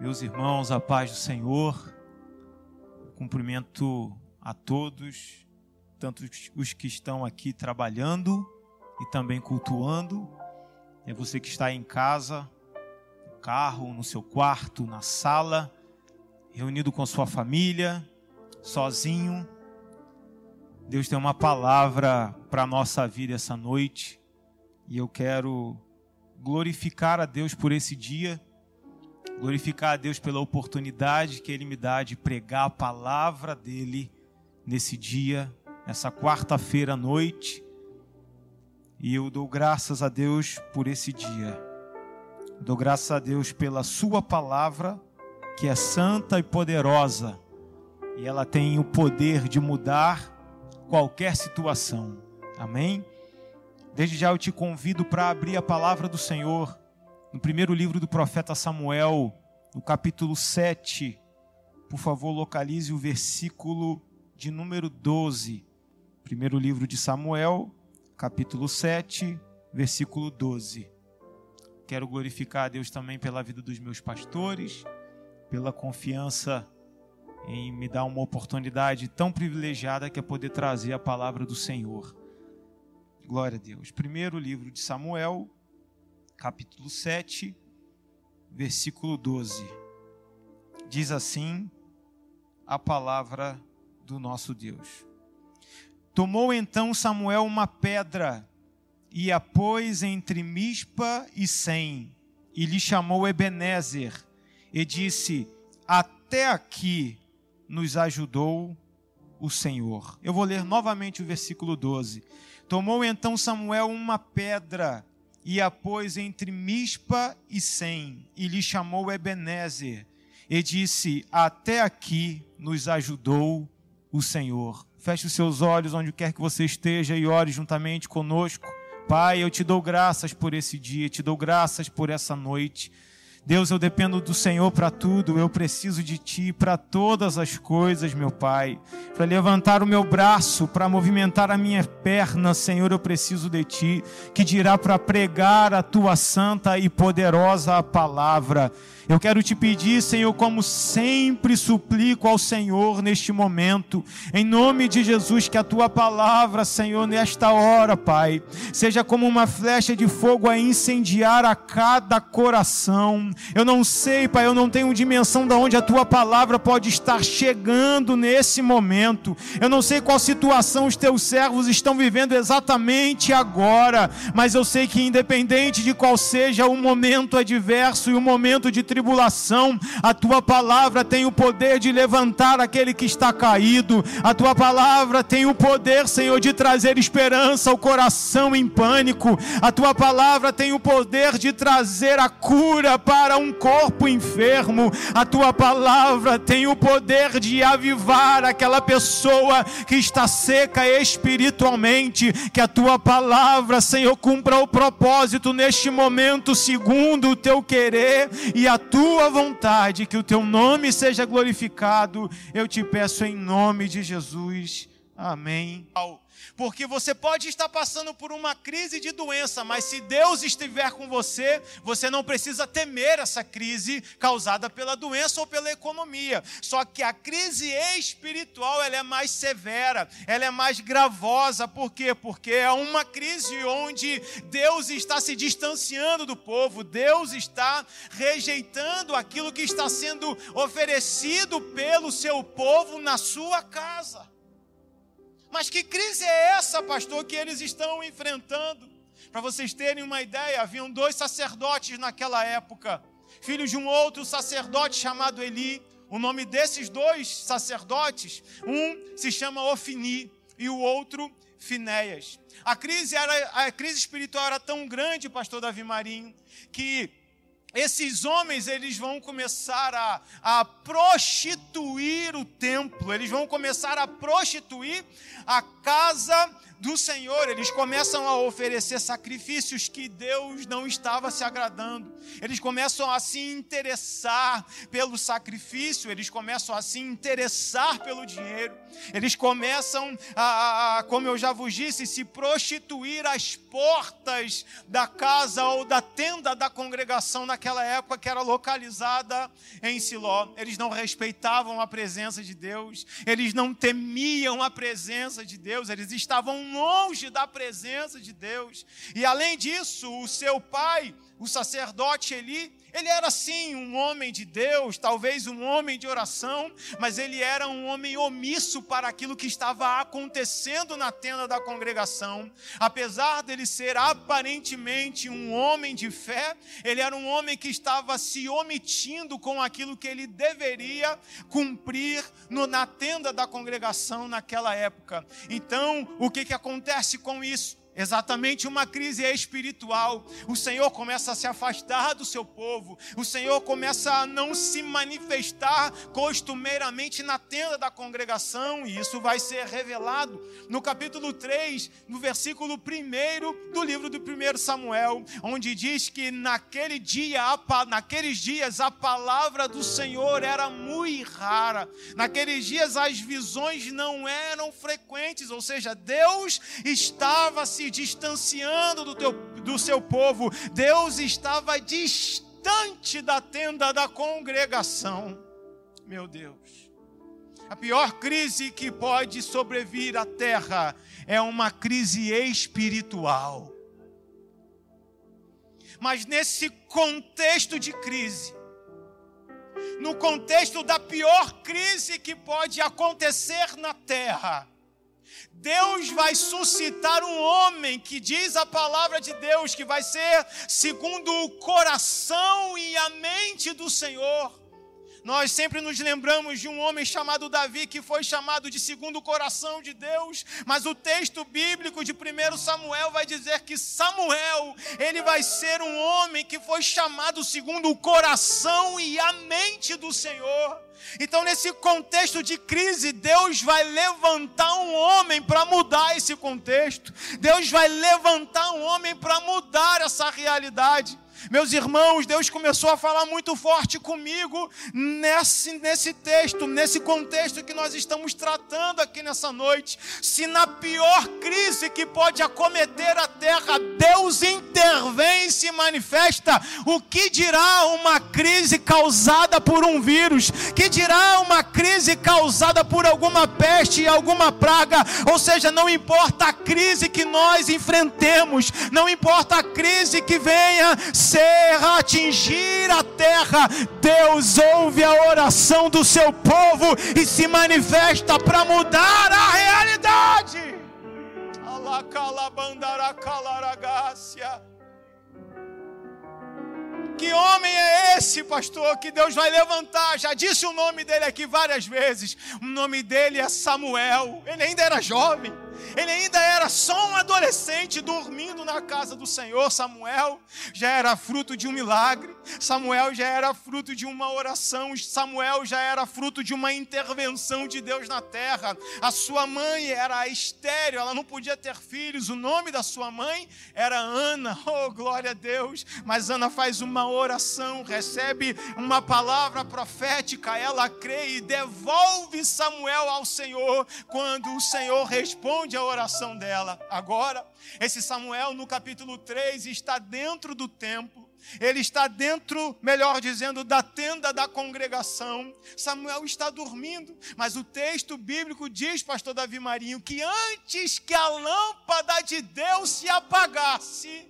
Meus irmãos, a paz do Senhor. Cumprimento a todos, tanto os que estão aqui trabalhando e também cultuando. É você que está em casa, no carro, no seu quarto, na sala, reunido com sua família, sozinho. Deus tem uma palavra para a nossa vida essa noite e eu quero glorificar a Deus por esse dia glorificar a Deus pela oportunidade que Ele me dá de pregar a palavra dEle nesse dia, nessa quarta-feira à noite. E eu dou graças a Deus por esse dia. dou graças a Deus pela Sua palavra, que é santa e poderosa, e ela tem o poder de mudar qualquer situação. Amém? Desde já eu te convido para abrir a palavra do Senhor no primeiro livro do profeta Samuel, no capítulo 7. Por favor, localize o versículo de número 12. Primeiro livro de Samuel, capítulo 7, versículo 12. Quero glorificar a Deus também pela vida dos meus pastores, pela confiança em me dar uma oportunidade tão privilegiada que é poder trazer a palavra do Senhor. Glória a Deus. Primeiro livro de Samuel, capítulo 7, versículo 12. Diz assim a palavra do nosso Deus. Tomou então Samuel uma pedra e a pôs entre Mispa e Sem, e lhe chamou Ebenezer, e disse: Até aqui nos ajudou o Senhor. Eu vou ler novamente o versículo 12. Tomou então Samuel uma pedra e a pôs entre Mispa e Sem, e lhe chamou Ebenezer, e disse: Até aqui nos ajudou o Senhor. Feche os seus olhos onde quer que você esteja e ore juntamente conosco. Pai, eu te dou graças por esse dia, te dou graças por essa noite. Deus, eu dependo do Senhor para tudo, eu preciso de Ti para todas as coisas, meu Pai. Para levantar o meu braço, para movimentar a minha perna, Senhor, eu preciso de Ti, que dirá para pregar a Tua santa e poderosa palavra. Eu quero te pedir, Senhor, como sempre suplico ao Senhor neste momento, em nome de Jesus, que a tua palavra, Senhor, nesta hora, Pai, seja como uma flecha de fogo a incendiar a cada coração. Eu não sei, Pai, eu não tenho dimensão de onde a tua palavra pode estar chegando nesse momento. Eu não sei qual situação os teus servos estão vivendo exatamente agora, mas eu sei que independente de qual seja o momento adverso e o momento de tribulação, tribulação, a tua palavra tem o poder de levantar aquele que está caído, a tua palavra tem o poder, Senhor, de trazer esperança ao coração em pânico, a tua palavra tem o poder de trazer a cura para um corpo enfermo, a tua palavra tem o poder de avivar aquela pessoa que está seca espiritualmente, que a tua palavra, Senhor, cumpra o propósito neste momento, segundo o teu querer e a tua vontade, que o teu nome seja glorificado. Eu te peço em nome de Jesus. Amém. Porque você pode estar passando por uma crise de doença, mas se Deus estiver com você, você não precisa temer essa crise causada pela doença ou pela economia. Só que a crise espiritual ela é mais severa, ela é mais gravosa. Por quê? Porque é uma crise onde Deus está se distanciando do povo, Deus está rejeitando aquilo que está sendo oferecido pelo seu povo na sua casa. Mas que crise é essa, pastor, que eles estão enfrentando? Para vocês terem uma ideia, haviam dois sacerdotes naquela época, filhos de um outro sacerdote chamado Eli. O nome desses dois sacerdotes, um se chama Ofini e o outro Finéias. A crise, era, a crise espiritual era tão grande, pastor Davi Marinho, que esses homens eles vão começar a, a prostituir o templo, eles vão começar a prostituir a casa do Senhor, eles começam a oferecer sacrifícios que Deus não estava se agradando. Eles começam a se interessar pelo sacrifício, eles começam a se interessar pelo dinheiro. Eles começam a, a como eu já vos disse, se prostituir às portas da casa ou da tenda da congregação naquela época que era localizada em Siló. Eles não respeitavam a presença de Deus, eles não temiam a presença de Deus, eles estavam longe da presença de Deus. E além disso, o seu pai, o sacerdote Eli, ele era sim um homem de Deus, talvez um homem de oração, mas ele era um homem omisso para aquilo que estava acontecendo na tenda da congregação. Apesar dele ser aparentemente um homem de fé, ele era um homem que estava se omitindo com aquilo que ele deveria cumprir no, na tenda da congregação naquela época. Então, o que, que acontece com isso? Exatamente uma crise espiritual. O Senhor começa a se afastar do seu povo, o Senhor começa a não se manifestar costumeiramente na tenda da congregação, e isso vai ser revelado no capítulo 3, no versículo 1 do livro do 1 Samuel, onde diz que naquele dia, naqueles dias a palavra do Senhor era muito rara, naqueles dias as visões não eram frequentes, ou seja, Deus estava se distanciando do, teu, do seu povo, Deus estava distante da tenda da congregação. Meu Deus. A pior crise que pode sobrevir à terra é uma crise espiritual. Mas nesse contexto de crise, no contexto da pior crise que pode acontecer na terra, Deus vai suscitar um homem que diz a palavra de Deus que vai ser segundo o coração e a mente do Senhor. Nós sempre nos lembramos de um homem chamado Davi que foi chamado de segundo coração de Deus, mas o texto bíblico de 1 Samuel vai dizer que Samuel, ele vai ser um homem que foi chamado segundo o coração e a mente do Senhor. Então, nesse contexto de crise, Deus vai levantar um homem para mudar esse contexto. Deus vai levantar um homem para mudar essa realidade. Meus irmãos, Deus começou a falar muito forte comigo nesse, nesse texto, nesse contexto que nós estamos tratando aqui nessa noite. Se na pior crise que pode acometer a terra, Deus intervém e se manifesta, o que dirá uma crise causada por um vírus? Que dirá uma crise causada por alguma peste alguma praga? Ou seja, não importa a crise que nós enfrentemos, não importa a crise que venha ser atingir a terra, Deus ouve a oração do seu povo e se manifesta para mudar a realidade. Que homem é esse, pastor, que Deus vai levantar? Já disse o nome dele aqui várias vezes. O nome dele é Samuel. Ele ainda era jovem. Ele ainda era só um adolescente dormindo na casa do Senhor. Samuel já era fruto de um milagre. Samuel já era fruto de uma oração. Samuel já era fruto de uma intervenção de Deus na terra. A sua mãe era estéreo, ela não podia ter filhos. O nome da sua mãe era Ana. Oh, glória a Deus. Mas Ana faz uma oração, recebe uma palavra profética, ela crê e devolve Samuel ao Senhor. Quando o Senhor responde a oração dela. Agora, esse Samuel, no capítulo 3, está dentro do templo. Ele está dentro, melhor dizendo, da tenda da congregação. Samuel está dormindo, mas o texto bíblico diz, pastor Davi Marinho, que antes que a lâmpada de Deus se apagasse,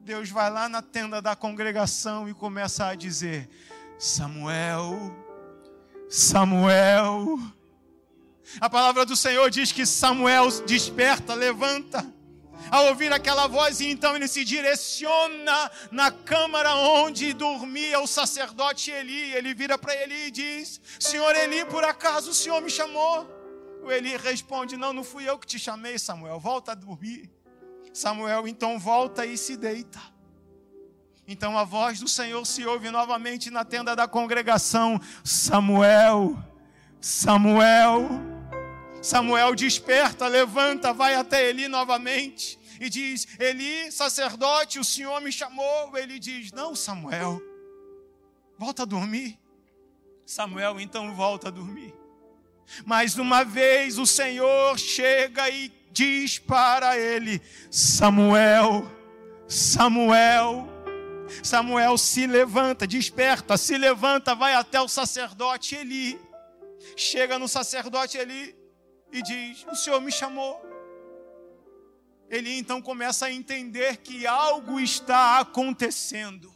Deus vai lá na tenda da congregação e começa a dizer: Samuel, Samuel. A palavra do Senhor diz que Samuel desperta, levanta, ao ouvir aquela voz, e então ele se direciona na câmara onde dormia o sacerdote Eli. Ele vira para Eli e diz: Senhor Eli, por acaso o Senhor me chamou? O Eli responde: Não, não fui eu que te chamei, Samuel, volta a dormir. Samuel então volta e se deita. Então a voz do Senhor se ouve novamente na tenda da congregação: Samuel, Samuel. Samuel desperta, levanta, vai até Eli novamente e diz: Eli, sacerdote, o Senhor me chamou. Ele diz: Não, Samuel, volta a dormir. Samuel então volta a dormir. Mais uma vez o Senhor chega e diz para ele: Samuel, Samuel. Samuel se levanta, desperta, se levanta, vai até o sacerdote Eli. Chega no sacerdote Eli e diz: O Senhor me chamou. Ele então começa a entender que algo está acontecendo.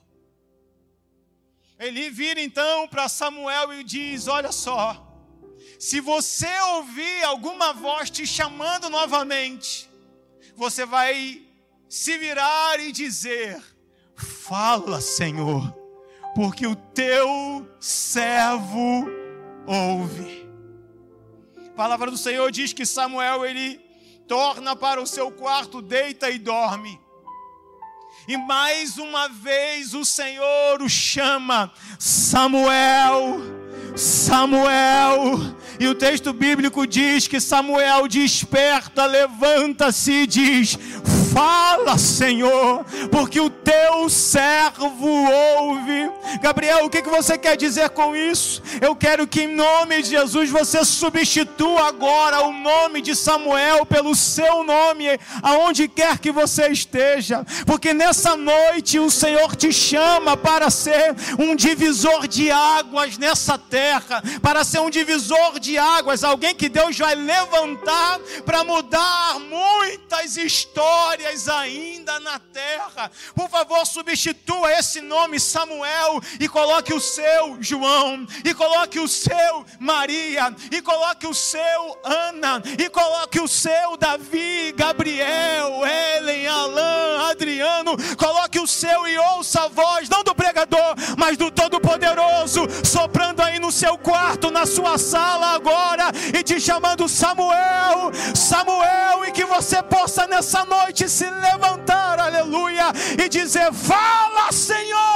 Ele vira então para Samuel e diz: Olha só, se você ouvir alguma voz te chamando novamente, você vai se virar e dizer: Fala, Senhor, porque o teu servo ouve. Palavra do Senhor diz que Samuel ele torna para o seu quarto, deita e dorme. E mais uma vez o Senhor o chama, Samuel, Samuel. E o texto bíblico diz que Samuel desperta, levanta-se e diz: Fala, Senhor, porque o teu servo ouve. Gabriel, o que você quer dizer com isso? Eu quero que, em nome de Jesus, você substitua agora o nome de Samuel pelo seu nome, aonde quer que você esteja, porque nessa noite o Senhor te chama para ser um divisor de águas nessa terra, para ser um divisor de águas, alguém que Deus vai levantar para mudar muitas histórias histórias ainda na terra. Por favor, substitua esse nome Samuel e coloque o seu João, e coloque o seu Maria, e coloque o seu Ana, e coloque o seu Davi, Gabriel, Helen, Alain, Adriano. Coloque o seu e ouça a voz, não do pregador, mas do Todo-Poderoso, soprando aí no seu quarto, na sua sala agora, e te chamando Samuel, Samuel, e que você possa nessa noite se levantar, aleluia, e dizer: Fala, Senhor,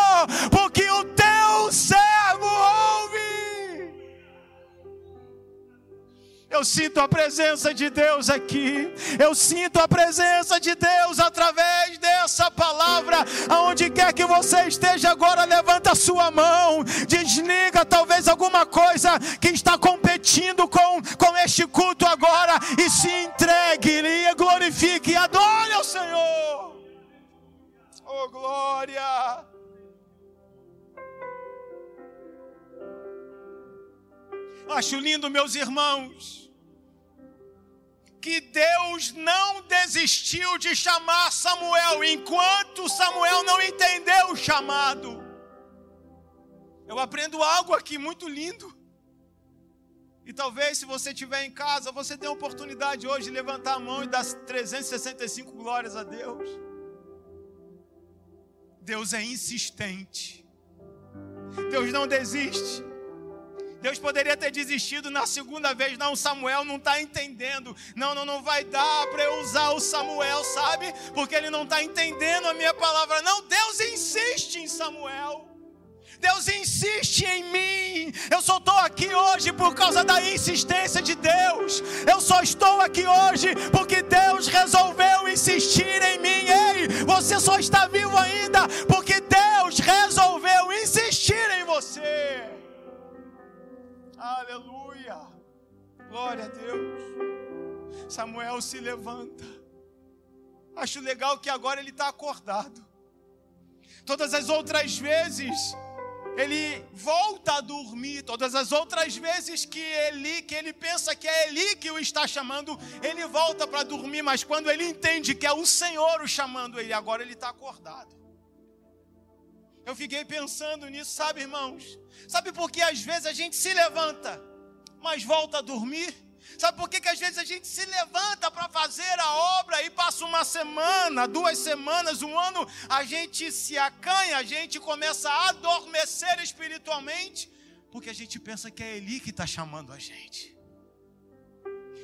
Eu sinto a presença de Deus aqui. Eu sinto a presença de Deus através dessa palavra. Aonde quer que você esteja agora, levanta a sua mão. Desliga talvez alguma coisa que está competindo com, com este culto agora. E se entregue, glorifique, e adore ao Senhor. Oh, glória. Acho lindo, meus irmãos que Deus não desistiu de chamar Samuel enquanto Samuel não entendeu o chamado. Eu aprendo algo aqui muito lindo. E talvez se você estiver em casa, você tenha a oportunidade hoje de levantar a mão e dar 365 glórias a Deus. Deus é insistente. Deus não desiste. Deus poderia ter desistido na segunda vez. Não, Samuel não está entendendo. Não, não, não vai dar para eu usar o Samuel, sabe? Porque ele não está entendendo a minha palavra. Não, Deus insiste em Samuel. Deus insiste em mim. Eu só estou aqui hoje por causa da insistência de Deus. Eu só estou aqui hoje porque Deus resolveu insistir em mim. Ei, você só está vivo ainda porque Deus resolveu insistir em você. Aleluia. Glória a Deus. Samuel se levanta. Acho legal que agora ele está acordado. Todas as outras vezes ele volta a dormir. Todas as outras vezes que ele, que ele pensa que é Eli que o está chamando, ele volta para dormir. Mas quando ele entende que é o Senhor o chamando ele, agora ele está acordado. Eu fiquei pensando nisso, sabe, irmãos? Sabe por que às vezes a gente se levanta, mas volta a dormir? Sabe por que, que às vezes a gente se levanta para fazer a obra e passa uma semana, duas semanas, um ano, a gente se acanha, a gente começa a adormecer espiritualmente, porque a gente pensa que é Ele que está chamando a gente.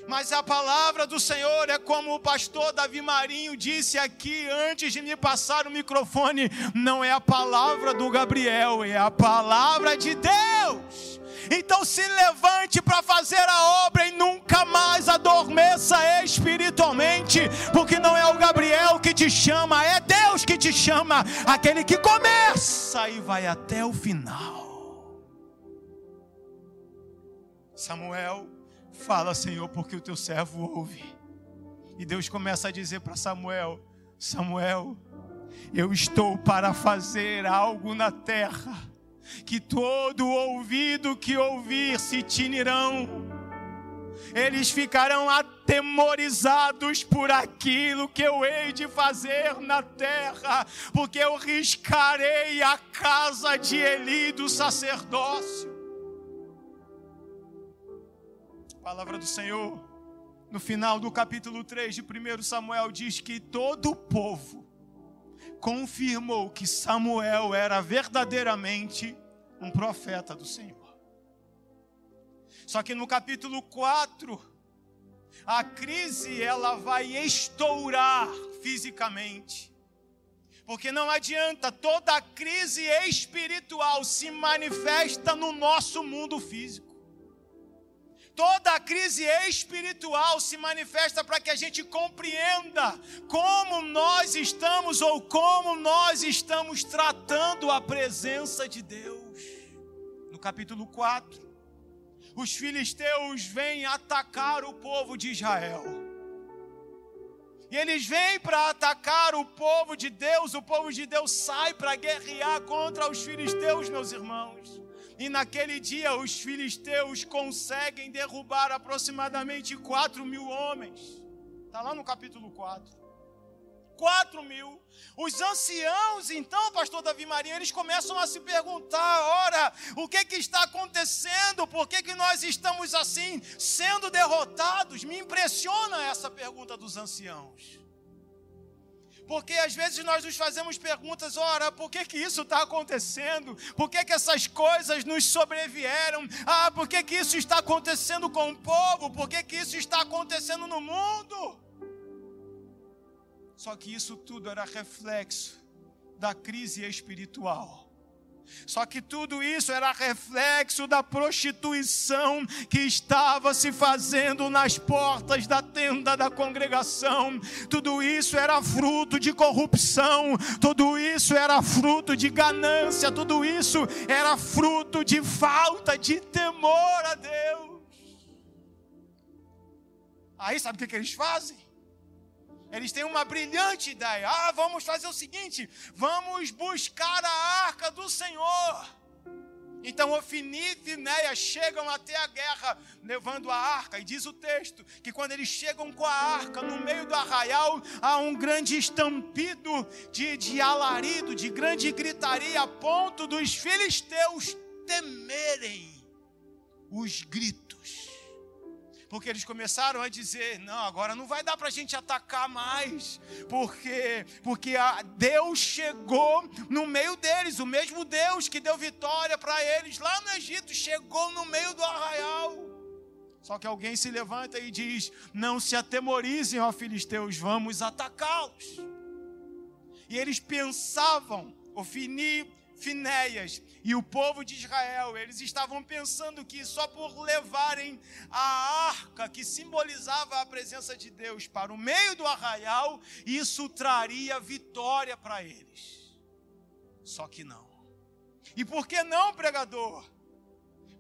Mas a palavra do Senhor é como o pastor Davi Marinho disse aqui antes de me passar o microfone: não é a palavra do Gabriel, é a palavra de Deus. Então se levante para fazer a obra e nunca mais adormeça espiritualmente, porque não é o Gabriel que te chama, é Deus que te chama, aquele que começa e vai até o final. Samuel fala, Senhor, porque o teu servo ouve. E Deus começa a dizer para Samuel: Samuel, eu estou para fazer algo na terra que todo ouvido que ouvir se tinirão, eles ficarão atemorizados por aquilo que eu hei de fazer na terra, porque eu riscarei a casa de Eli do sacerdócio. Palavra do Senhor, no final do capítulo 3 de 1 Samuel, diz que todo o povo confirmou que Samuel era verdadeiramente um profeta do Senhor. Só que no capítulo 4, a crise ela vai estourar fisicamente. Porque não adianta, toda crise espiritual se manifesta no nosso mundo físico toda a crise espiritual se manifesta para que a gente compreenda como nós estamos ou como nós estamos tratando a presença de Deus. No capítulo 4, os filisteus vêm atacar o povo de Israel. E eles vêm para atacar o povo de Deus, o povo de Deus sai para guerrear contra os filisteus, meus irmãos. E naquele dia os filisteus conseguem derrubar aproximadamente 4 mil homens. Está lá no capítulo 4. 4 mil. Os anciãos, então, pastor Davi Maria, eles começam a se perguntar: ora, o que, que está acontecendo? Por que, que nós estamos assim, sendo derrotados? Me impressiona essa pergunta dos anciãos. Porque às vezes nós nos fazemos perguntas, ora, por que, que isso está acontecendo? Por que, que essas coisas nos sobrevieram? Ah, por que, que isso está acontecendo com o povo? Por que, que isso está acontecendo no mundo? Só que isso tudo era reflexo da crise espiritual só que tudo isso era reflexo da prostituição que estava se fazendo nas portas da tenda da congregação. Tudo isso era fruto de corrupção, tudo isso era fruto de ganância, tudo isso era fruto de falta de temor a Deus. Aí sabe o que, que eles fazem? Eles têm uma brilhante ideia. Ah, vamos fazer o seguinte: vamos buscar a arca do Senhor. Então Ofni e Finéia chegam até a guerra levando a arca, e diz o texto que quando eles chegam com a arca no meio do arraial, há um grande estampido de, de alarido, de grande gritaria, a ponto dos filisteus temerem os gritos porque eles começaram a dizer: não, agora não vai dar para a gente atacar mais, porque, porque Deus chegou no meio deles, o mesmo Deus que deu vitória para eles lá no Egito, chegou no meio do arraial. Só que alguém se levanta e diz: Não se atemorizem, ó filisteus, vamos atacá-los. E eles pensavam, Ofini Finéias e o povo de Israel, eles estavam pensando que só por levarem a arca que simbolizava a presença de Deus para o meio do arraial, isso traria vitória para eles. Só que não. E por que não, pregador?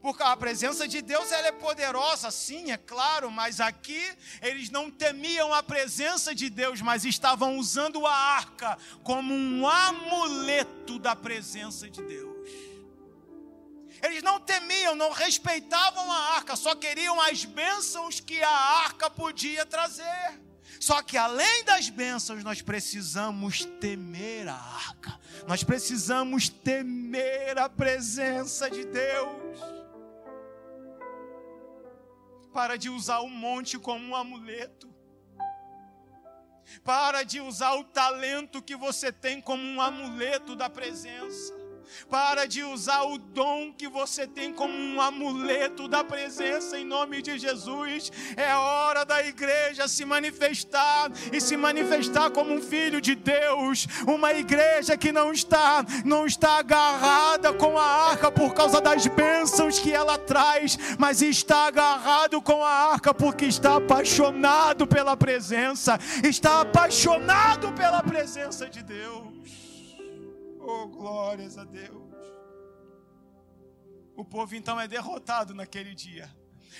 Porque a presença de Deus ela é poderosa, sim, é claro, mas aqui eles não temiam a presença de Deus, mas estavam usando a arca como um amuleto da presença de Deus. Eles não temiam, não respeitavam a arca, só queriam as bênçãos que a arca podia trazer. Só que além das bênçãos, nós precisamos temer a arca, nós precisamos temer a presença de Deus. Para de usar o monte como um amuleto. Para de usar o talento que você tem como um amuleto da presença. Para de usar o dom que você tem como um amuleto da presença em nome de Jesus. É hora da igreja se manifestar e se manifestar como um filho de Deus. Uma igreja que não está, não está agarrada com a arca por causa das bênçãos que ela traz, mas está agarrado com a arca porque está apaixonado pela presença, está apaixonado pela presença de Deus. Oh, glórias a Deus. O povo então é derrotado naquele dia.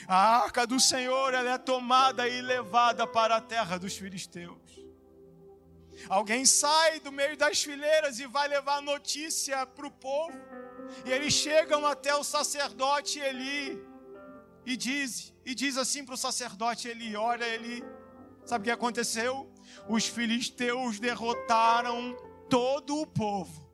A arca do Senhor ela é tomada e levada para a terra dos filisteus. Alguém sai do meio das fileiras e vai levar notícia para o povo. E eles chegam até o sacerdote Eli e diz, e diz assim para o sacerdote Eli: Olha, Eli, sabe o que aconteceu? Os filisteus derrotaram todo o povo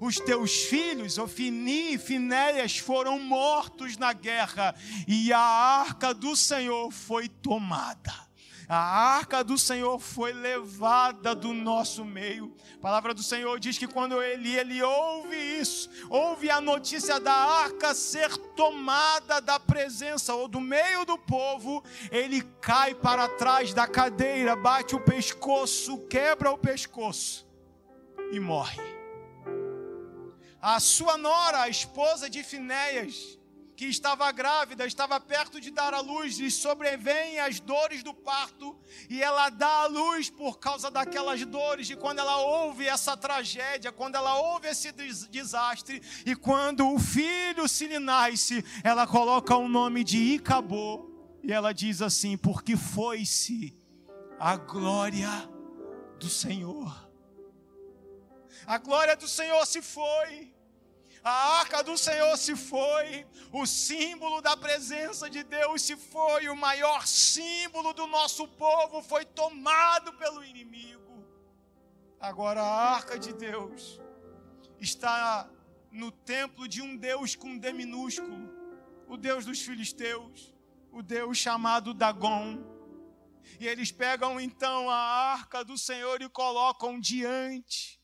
os teus filhos, Ofini e Finéias, foram mortos na guerra, e a arca do Senhor foi tomada. A arca do Senhor foi levada do nosso meio. A palavra do Senhor diz que quando ele, ele ouve isso, ouve a notícia da arca ser tomada da presença ou do meio do povo, ele cai para trás da cadeira, bate o pescoço, quebra o pescoço e morre a sua nora, a esposa de Finéias, que estava grávida, estava perto de dar à luz, e sobrevêm as dores do parto, e ela dá à luz por causa daquelas dores, e quando ela ouve essa tragédia, quando ela ouve esse desastre, e quando o filho se lhe nasce, ela coloca o nome de Icabô, e ela diz assim: porque foi-se a glória do Senhor. A glória do Senhor se foi. A arca do Senhor se foi, o símbolo da presença de Deus se foi, o maior símbolo do nosso povo foi tomado pelo inimigo. Agora a arca de Deus está no templo de um Deus com D minúsculo, o Deus dos filisteus, o Deus chamado Dagon. E eles pegam então a arca do Senhor e colocam diante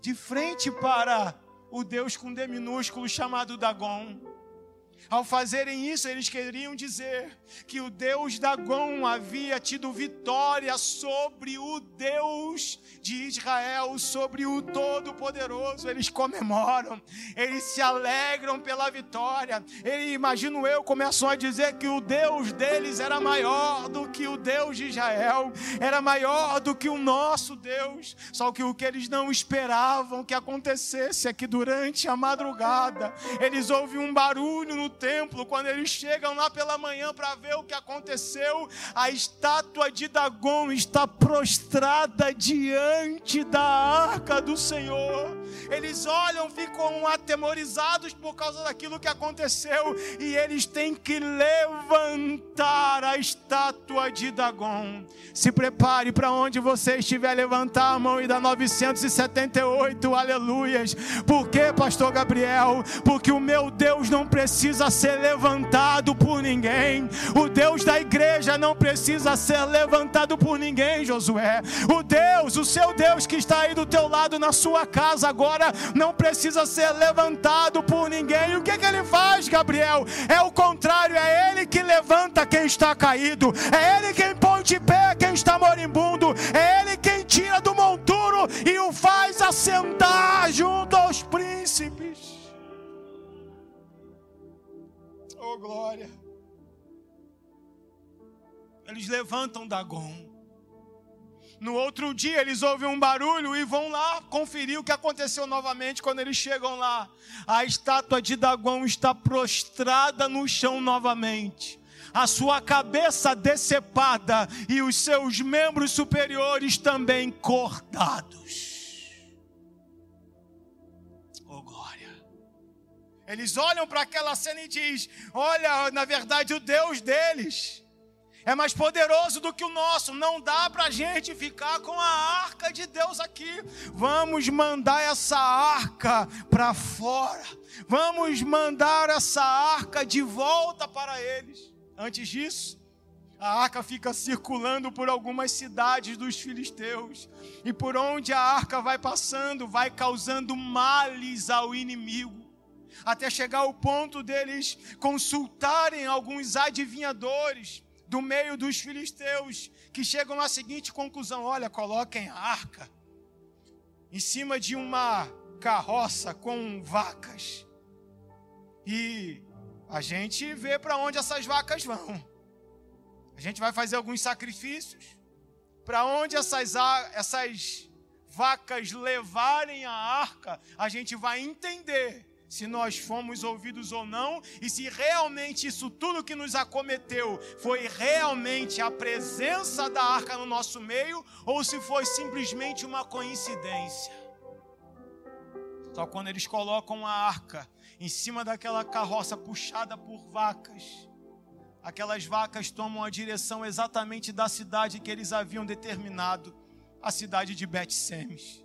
de frente para o Deus com D minúsculo chamado Dagon. Ao fazerem isso, eles queriam dizer que o Deus Dagon havia tido vitória sobre o Deus de Israel, sobre o Todo-Poderoso. Eles comemoram, eles se alegram pela vitória. Ele, imagino eu, começou a dizer que o Deus deles era maior do que o Deus de Israel, era maior do que o nosso Deus. Só que o que eles não esperavam que acontecesse é que durante a madrugada eles ouvem um barulho no templo, quando eles chegam lá pela manhã para ver o que aconteceu, a estátua de Dagon está prostrada diante da arca do Senhor. Eles olham, ficam atemorizados por causa daquilo que aconteceu, e eles têm que levantar a estátua de Dagon. Se prepare para onde você estiver, levantar a mão e dar 978 aleluias. Por quê, Pastor Gabriel? Porque o meu Deus não precisa ser levantado por ninguém. O Deus da igreja não precisa ser levantado por ninguém, Josué. O Deus, o seu Deus que está aí do teu lado na sua casa agora, não precisa ser levantado por ninguém. E o que, que ele faz, Gabriel? É o contrário, é ele que levanta quem está caído, é ele quem põe de pé quem está moribundo, é ele quem tira do monturo e o faz assentar junto aos príncipes. Oh, glória. Eles levantam Dagon. No outro dia eles ouvem um barulho e vão lá conferir o que aconteceu novamente. Quando eles chegam lá, a estátua de Dagon está prostrada no chão novamente. A sua cabeça decepada e os seus membros superiores também cortados. Eles olham para aquela cena e diz: "Olha, na verdade o Deus deles é mais poderoso do que o nosso. Não dá para a gente ficar com a arca de Deus aqui. Vamos mandar essa arca para fora. Vamos mandar essa arca de volta para eles. Antes disso, A arca fica circulando por algumas cidades dos filisteus, e por onde a arca vai passando, vai causando males ao inimigo, até chegar ao ponto deles consultarem alguns adivinhadores do meio dos filisteus, que chegam à seguinte conclusão: olha, coloquem a arca em cima de uma carroça com vacas, e a gente vê para onde essas vacas vão. A gente vai fazer alguns sacrifícios. Para onde essas, essas vacas levarem a arca, a gente vai entender se nós fomos ouvidos ou não e se realmente isso tudo que nos acometeu foi realmente a presença da arca no nosso meio ou se foi simplesmente uma coincidência. Só quando eles colocam a arca em cima daquela carroça puxada por vacas, aquelas vacas tomam a direção exatamente da cidade que eles haviam determinado, a cidade de Bet-Semes.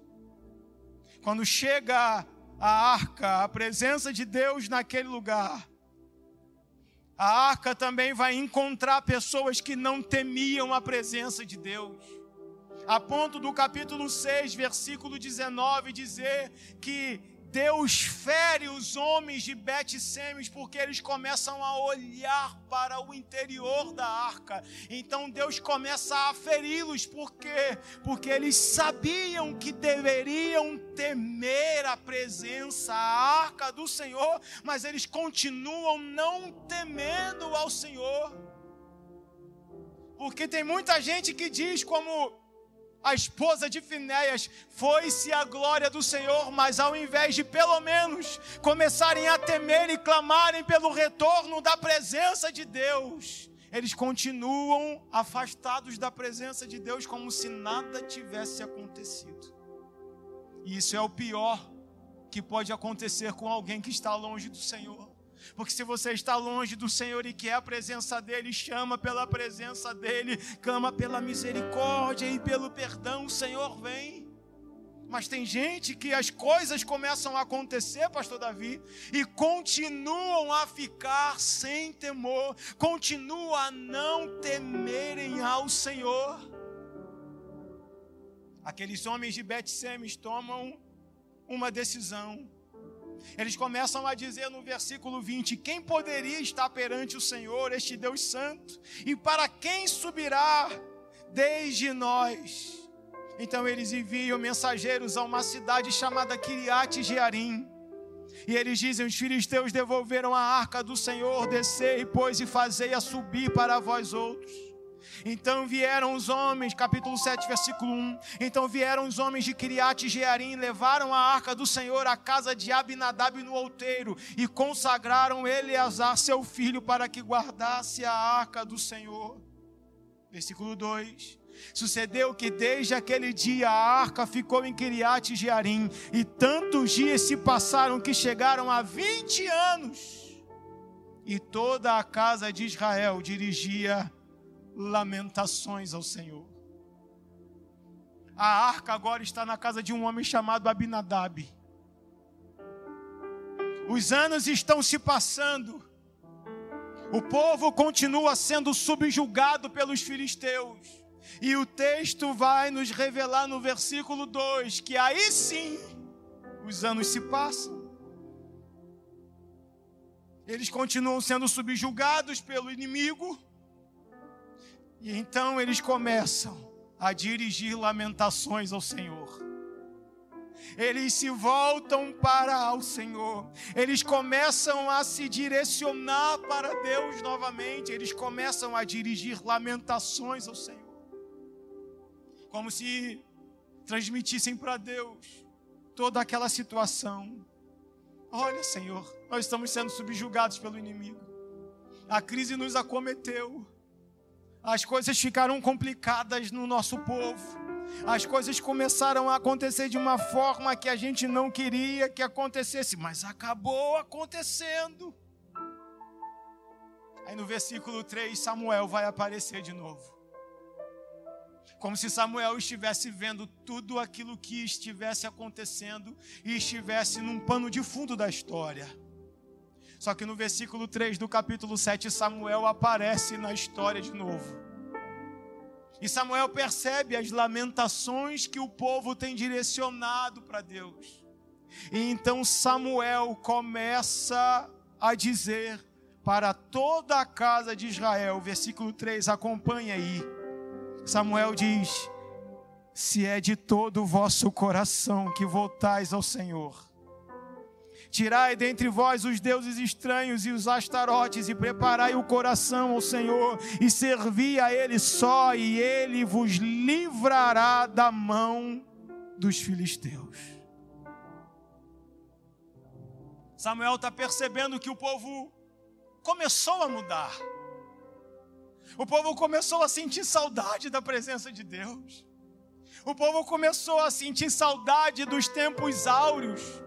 Quando chega a arca, a presença de Deus naquele lugar, a arca também vai encontrar pessoas que não temiam a presença de Deus. A ponto do capítulo 6, versículo 19, dizer que Deus fere os homens de Bet-Semes porque eles começam a olhar para o interior da arca. Então Deus começa a feri-los porque porque eles sabiam que deveriam temer a presença, a arca do Senhor, mas eles continuam não temendo ao Senhor. Porque tem muita gente que diz como a esposa de Finéias, foi-se a glória do Senhor, mas ao invés de pelo menos começarem a temer e clamarem pelo retorno da presença de Deus, eles continuam afastados da presença de Deus como se nada tivesse acontecido. E isso é o pior que pode acontecer com alguém que está longe do Senhor. Porque se você está longe do Senhor e quer a presença dEle, chama pela presença dEle, clama pela misericórdia e pelo perdão, o Senhor vem. Mas tem gente que as coisas começam a acontecer, Pastor Davi, e continuam a ficar sem temor, continuam a não temerem ao Senhor. Aqueles homens de Bet-Semes tomam uma decisão eles começam a dizer no versículo 20: Quem poderia estar perante o Senhor, este Deus Santo? E para quem subirá desde nós? Então eles enviam mensageiros a uma cidade chamada Kiriat Jearim. E eles dizem: Os filisteus devolveram a arca do Senhor, descei, pois, e fazei-a subir para vós outros. Então vieram os homens, capítulo 7, versículo 1. Então vieram os homens de Criate e Jearim, levaram a arca do Senhor à casa de Abinadab no outeiro e consagraram Eleazar, seu filho, para que guardasse a arca do Senhor. Versículo 2. Sucedeu que desde aquele dia a arca ficou em Kiriat e Jearim, e tantos dias se passaram que chegaram a 20 anos. E toda a casa de Israel dirigia lamentações ao Senhor. A arca agora está na casa de um homem chamado Abinadab. Os anos estão se passando. O povo continua sendo subjugado pelos filisteus. E o texto vai nos revelar no versículo 2 que aí sim os anos se passam. Eles continuam sendo subjugados pelo inimigo. E então eles começam a dirigir lamentações ao Senhor. Eles se voltam para o Senhor, eles começam a se direcionar para Deus novamente, eles começam a dirigir lamentações ao Senhor, como se transmitissem para Deus toda aquela situação. Olha, Senhor, nós estamos sendo subjugados pelo inimigo, a crise nos acometeu as coisas ficaram complicadas no nosso povo. As coisas começaram a acontecer de uma forma que a gente não queria que acontecesse, mas acabou acontecendo. Aí no versículo 3, Samuel vai aparecer de novo. Como se Samuel estivesse vendo tudo aquilo que estivesse acontecendo e estivesse num pano de fundo da história. Só que no versículo 3 do capítulo 7, Samuel aparece na história de novo. E Samuel percebe as lamentações que o povo tem direcionado para Deus. E então Samuel começa a dizer para toda a casa de Israel, versículo 3, acompanha aí. Samuel diz: Se é de todo o vosso coração que voltais ao Senhor, Tirai dentre vós os deuses estranhos e os astarotes, e preparai o coração ao Senhor, e servi a Ele só, e Ele vos livrará da mão dos filisteus. Samuel está percebendo que o povo começou a mudar. O povo começou a sentir saudade da presença de Deus. O povo começou a sentir saudade dos tempos áureos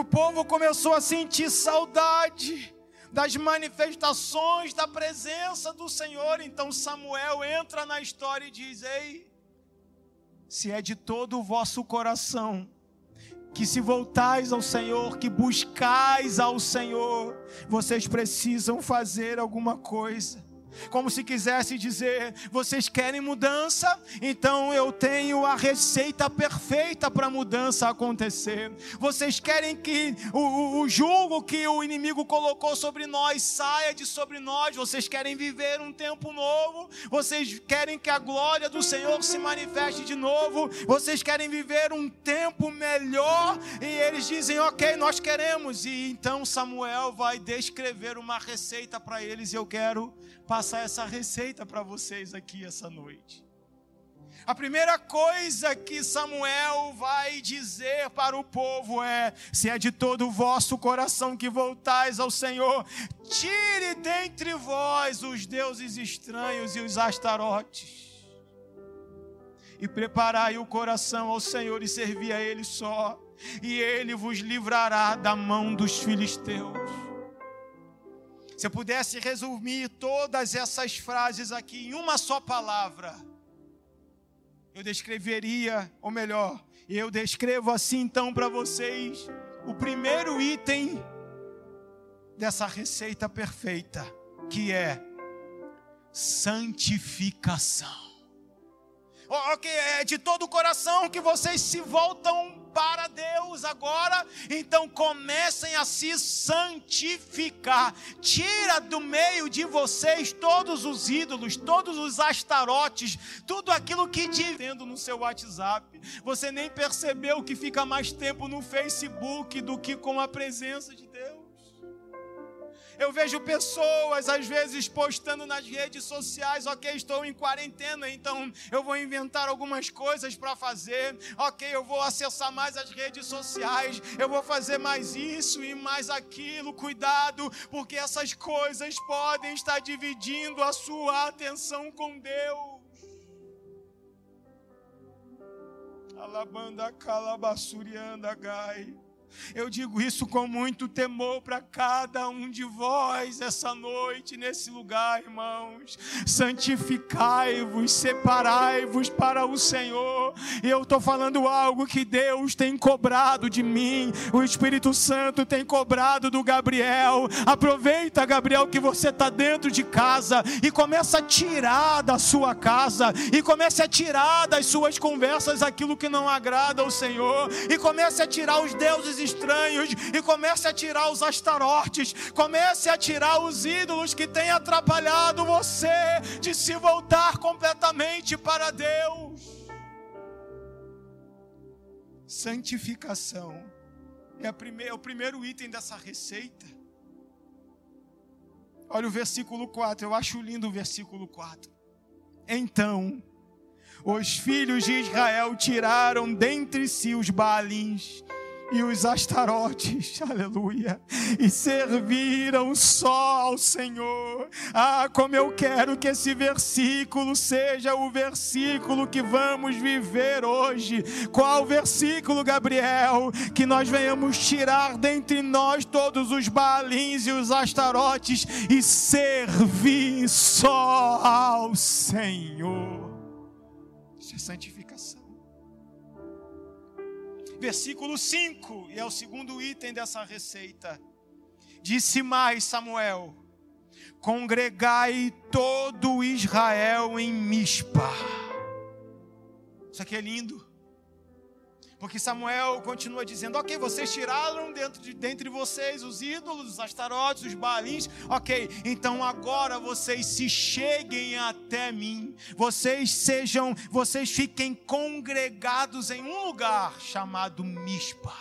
o povo começou a sentir saudade das manifestações da presença do Senhor. Então Samuel entra na história e diz: Ei, se é de todo o vosso coração, que se voltais ao Senhor, que buscais ao Senhor, vocês precisam fazer alguma coisa como se quisesse dizer: vocês querem mudança? Então eu tenho a receita perfeita para a mudança acontecer. Vocês querem que o, o, o jugo que o inimigo colocou sobre nós saia de sobre nós? Vocês querem viver um tempo novo? Vocês querem que a glória do Senhor se manifeste de novo? Vocês querem viver um tempo melhor? E eles dizem: ok, nós queremos. E então Samuel vai descrever uma receita para eles. Eu quero passar essa receita para vocês aqui essa noite. A primeira coisa que Samuel vai dizer para o povo é: se é de todo o vosso coração que voltais ao Senhor, tire dentre vós os deuses estranhos e os astarotes, e preparai o coração ao Senhor e servi a Ele só, e Ele vos livrará da mão dos filisteus. Se eu pudesse resumir todas essas frases aqui em uma só palavra, eu descreveria, ou melhor, eu descrevo assim então para vocês o primeiro item dessa receita perfeita, que é santificação. Ok, é de todo o coração que vocês se voltam para Deus agora, então comecem a se santificar. Tira do meio de vocês todos os ídolos, todos os astarotes, tudo aquilo que dizendo no seu WhatsApp. Você nem percebeu que fica mais tempo no Facebook do que com a presença de Deus. Eu vejo pessoas, às vezes, postando nas redes sociais: ok, estou em quarentena, então eu vou inventar algumas coisas para fazer. Ok, eu vou acessar mais as redes sociais, eu vou fazer mais isso e mais aquilo. Cuidado, porque essas coisas podem estar dividindo a sua atenção com Deus. Alabanda calabassurianda gai. Eu digo isso com muito temor para cada um de vós essa noite, nesse lugar, irmãos. Santificai-vos, separai-vos para o Senhor. Eu estou falando algo que Deus tem cobrado de mim, o Espírito Santo tem cobrado do Gabriel. Aproveita, Gabriel, que você está dentro de casa e começa a tirar da sua casa, e comece a tirar das suas conversas aquilo que não agrada ao Senhor, e comece a tirar os deuses estranhos e comece a tirar os astarotes, comece a tirar os ídolos que têm atrapalhado você de se voltar completamente para Deus. Santificação é, é o primeiro item dessa receita. Olha o versículo 4, eu acho lindo o versículo 4. Então, os filhos de Israel tiraram dentre si os Baalins e os astarotes, aleluia, e serviram só ao Senhor. Ah, como eu quero que esse versículo seja o versículo que vamos viver hoje. Qual versículo, Gabriel? Que nós venhamos tirar dentre nós todos os balins e os astarotes e servir só ao Senhor. Isso é santificação versículo 5, e é o segundo item dessa receita. Disse mais Samuel: congregai todo Israel em Mispa. Isso aqui é lindo. Porque Samuel continua dizendo: Ok, vocês tiraram dentro de, dentre vocês os ídolos, os astarotes, os balins. Ok, então agora vocês se cheguem até mim. Vocês sejam, vocês fiquem congregados em um lugar chamado Mispa.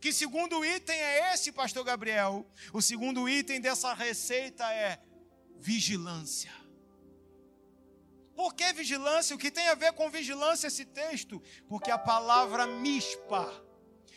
Que segundo item é esse, pastor Gabriel? O segundo item dessa receita é vigilância. Por que vigilância? O que tem a ver com vigilância esse texto? Porque a palavra mispa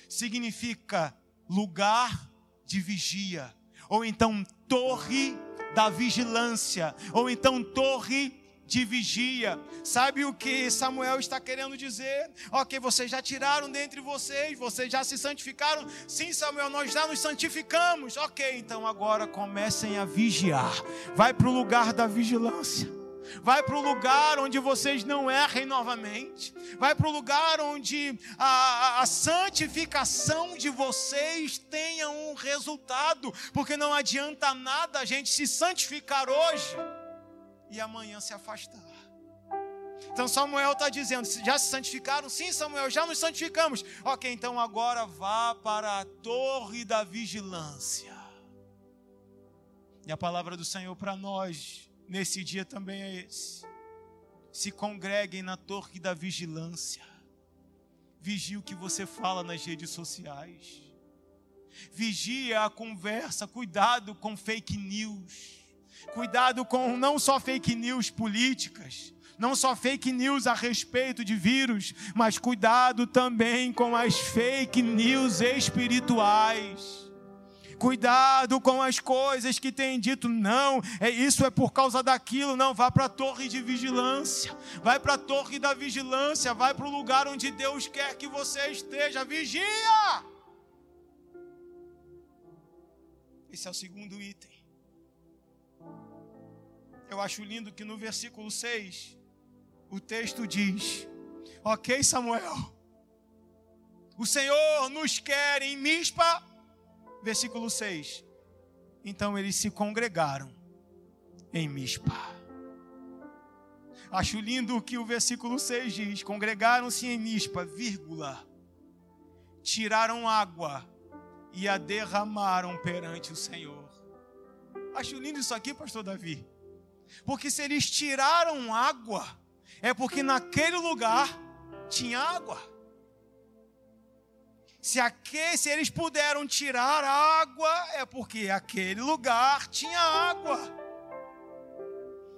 significa lugar de vigia, ou então torre da vigilância, ou então torre de vigia. Sabe o que Samuel está querendo dizer? Ok, vocês já tiraram dentre vocês, vocês já se santificaram. Sim, Samuel, nós já nos santificamos. Ok, então agora comecem a vigiar. Vai para o lugar da vigilância. Vai para o lugar onde vocês não errem novamente. Vai para o lugar onde a, a, a, santificação de vocês tenha um resultado. Porque não adianta nada a gente se santificar hoje e amanhã se afastar. Então Samuel está dizendo: já se santificaram? Sim, Samuel, já nos santificamos. Ok, então agora vá para a torre da vigilância. E a palavra do Senhor para nós nesse dia também é esse. Se congreguem na torre da vigilância. Vigie o que você fala nas redes sociais. Vigie a conversa, cuidado com fake news. Cuidado com não só fake news políticas, não só fake news a respeito de vírus, mas cuidado também com as fake news espirituais. Cuidado com as coisas que têm dito, não, é isso é por causa daquilo, não, vá para a torre de vigilância, vai para a torre da vigilância, vai para o lugar onde Deus quer que você esteja, vigia! Esse é o segundo item. Eu acho lindo que no versículo 6, o texto diz: Ok, Samuel, o Senhor nos quer em Mispa Versículo 6. Então eles se congregaram em Mispa. Acho lindo o que o versículo 6 diz: congregaram-se em Mispa, vírgula, tiraram água e a derramaram perante o Senhor. Acho lindo isso aqui, pastor Davi. Porque se eles tiraram água, é porque naquele lugar tinha água. Se, aquele, se eles puderam tirar água, é porque aquele lugar tinha água.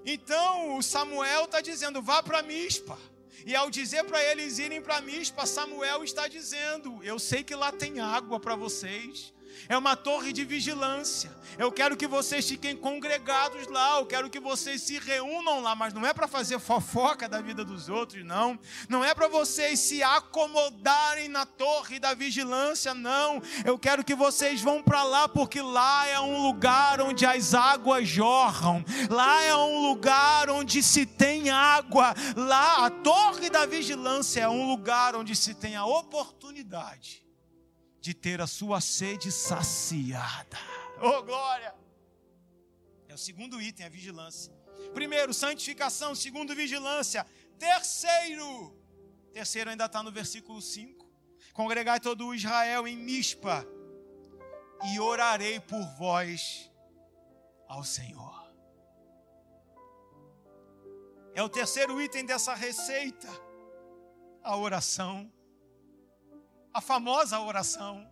Então o Samuel está dizendo: vá para Mispa. E ao dizer para eles irem para Mispa, Samuel está dizendo: Eu sei que lá tem água para vocês é uma torre de vigilância. Eu quero que vocês fiquem congregados lá, eu quero que vocês se reúnam lá, mas não é para fazer fofoca da vida dos outros, não. Não é para vocês se acomodarem na torre da vigilância, não. Eu quero que vocês vão para lá, porque lá é um lugar onde as águas jorram, lá é um lugar onde se tem água, lá a torre da vigilância é um lugar onde se tem a oportunidade de ter a sua sede saciada. Oh, glória! É o segundo item, a vigilância. Primeiro, santificação. Segundo, vigilância. Terceiro, terceiro ainda está no versículo 5. Congregai todo o Israel em Mispa e orarei por vós ao Senhor. É o terceiro item dessa receita, a oração a famosa oração.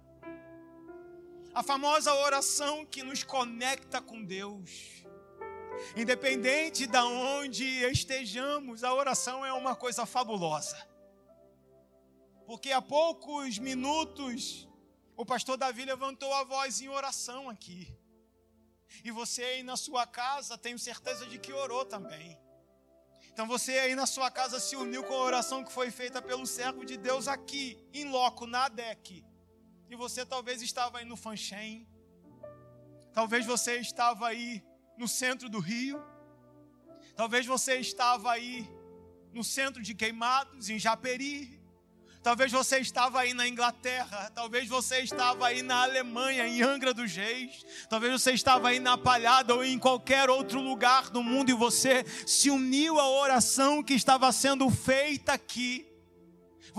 A famosa oração que nos conecta com Deus. Independente de onde estejamos, a oração é uma coisa fabulosa. Porque há poucos minutos o pastor Davi levantou a voz em oração aqui. E você aí na sua casa, tenho certeza de que orou também. Então você aí na sua casa se uniu com a oração que foi feita pelo servo de Deus aqui, em loco, na DEC. E você talvez estava aí no Fanchen. Talvez você estava aí no centro do Rio. Talvez você estava aí no centro de Queimados, em Japeri. Talvez você estava aí na Inglaterra, talvez você estava aí na Alemanha, em Angra dos Reis, talvez você estava aí na Palhada ou em qualquer outro lugar do mundo e você se uniu à oração que estava sendo feita aqui.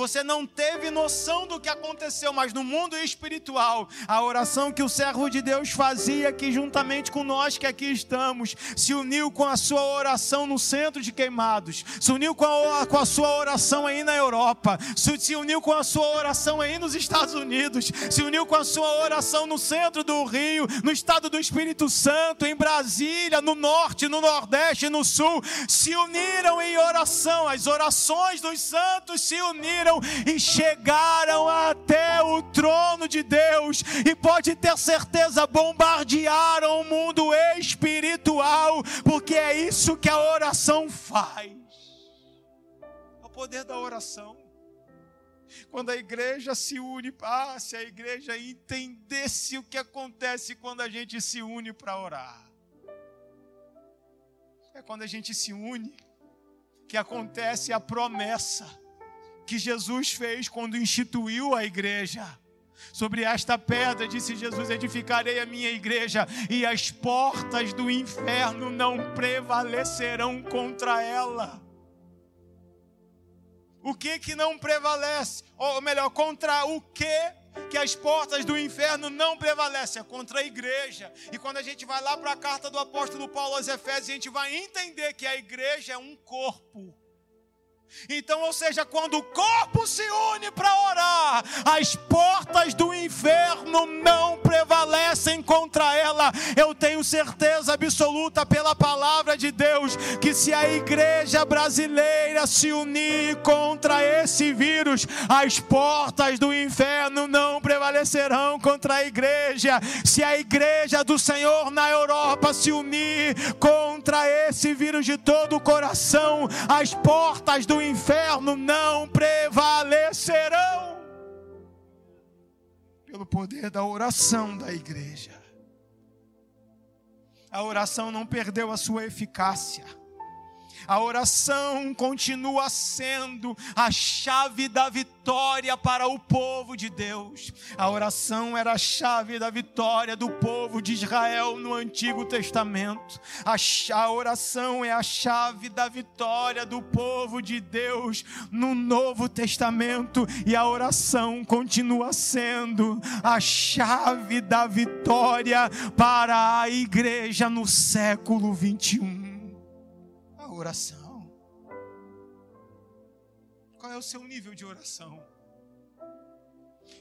Você não teve noção do que aconteceu, mas no mundo espiritual, a oração que o servo de Deus fazia aqui juntamente com nós que aqui estamos, se uniu com a sua oração no centro de queimados, se uniu com a, com a sua oração aí na Europa, se, se uniu com a sua oração aí nos Estados Unidos, se uniu com a sua oração no centro do Rio, no estado do Espírito Santo, em Brasília, no norte, no nordeste, no sul, se uniram em oração, as orações dos santos se uniram e chegaram até o trono de Deus, e pode ter certeza, bombardearam o mundo espiritual, porque é isso que a oração faz. O poder da oração. Quando a igreja se une, ah, se a igreja entendesse o que acontece quando a gente se une para orar. É quando a gente se une que acontece a promessa que Jesus fez quando instituiu a igreja. Sobre esta pedra, disse Jesus: edificarei a minha igreja, e as portas do inferno não prevalecerão contra ela. O que que não prevalece? Ou melhor, contra o que que as portas do inferno não prevalecem? É contra a igreja. E quando a gente vai lá para a carta do apóstolo Paulo aos Efésios, a gente vai entender que a igreja é um corpo. Então, ou seja, quando o corpo se une para orar, as portas do inferno não prevalecem contra ela. Eu tenho certeza absoluta pela palavra de Deus que se a igreja brasileira se unir contra esse vírus, as portas do inferno não prevalecerão contra a igreja. Se a igreja do Senhor na Europa se unir contra esse vírus de todo o coração, as portas do inferno não prevalecerão. Pelo poder da oração da igreja. A oração não perdeu a sua eficácia a oração continua sendo a chave da vitória para o povo de Deus. A oração era a chave da vitória do povo de Israel no Antigo Testamento. A, oração é a chave da vitória do povo de Deus no Novo Testamento. E a oração continua sendo a chave da vitória para a igreja no século 21 oração? Qual é o seu nível de oração?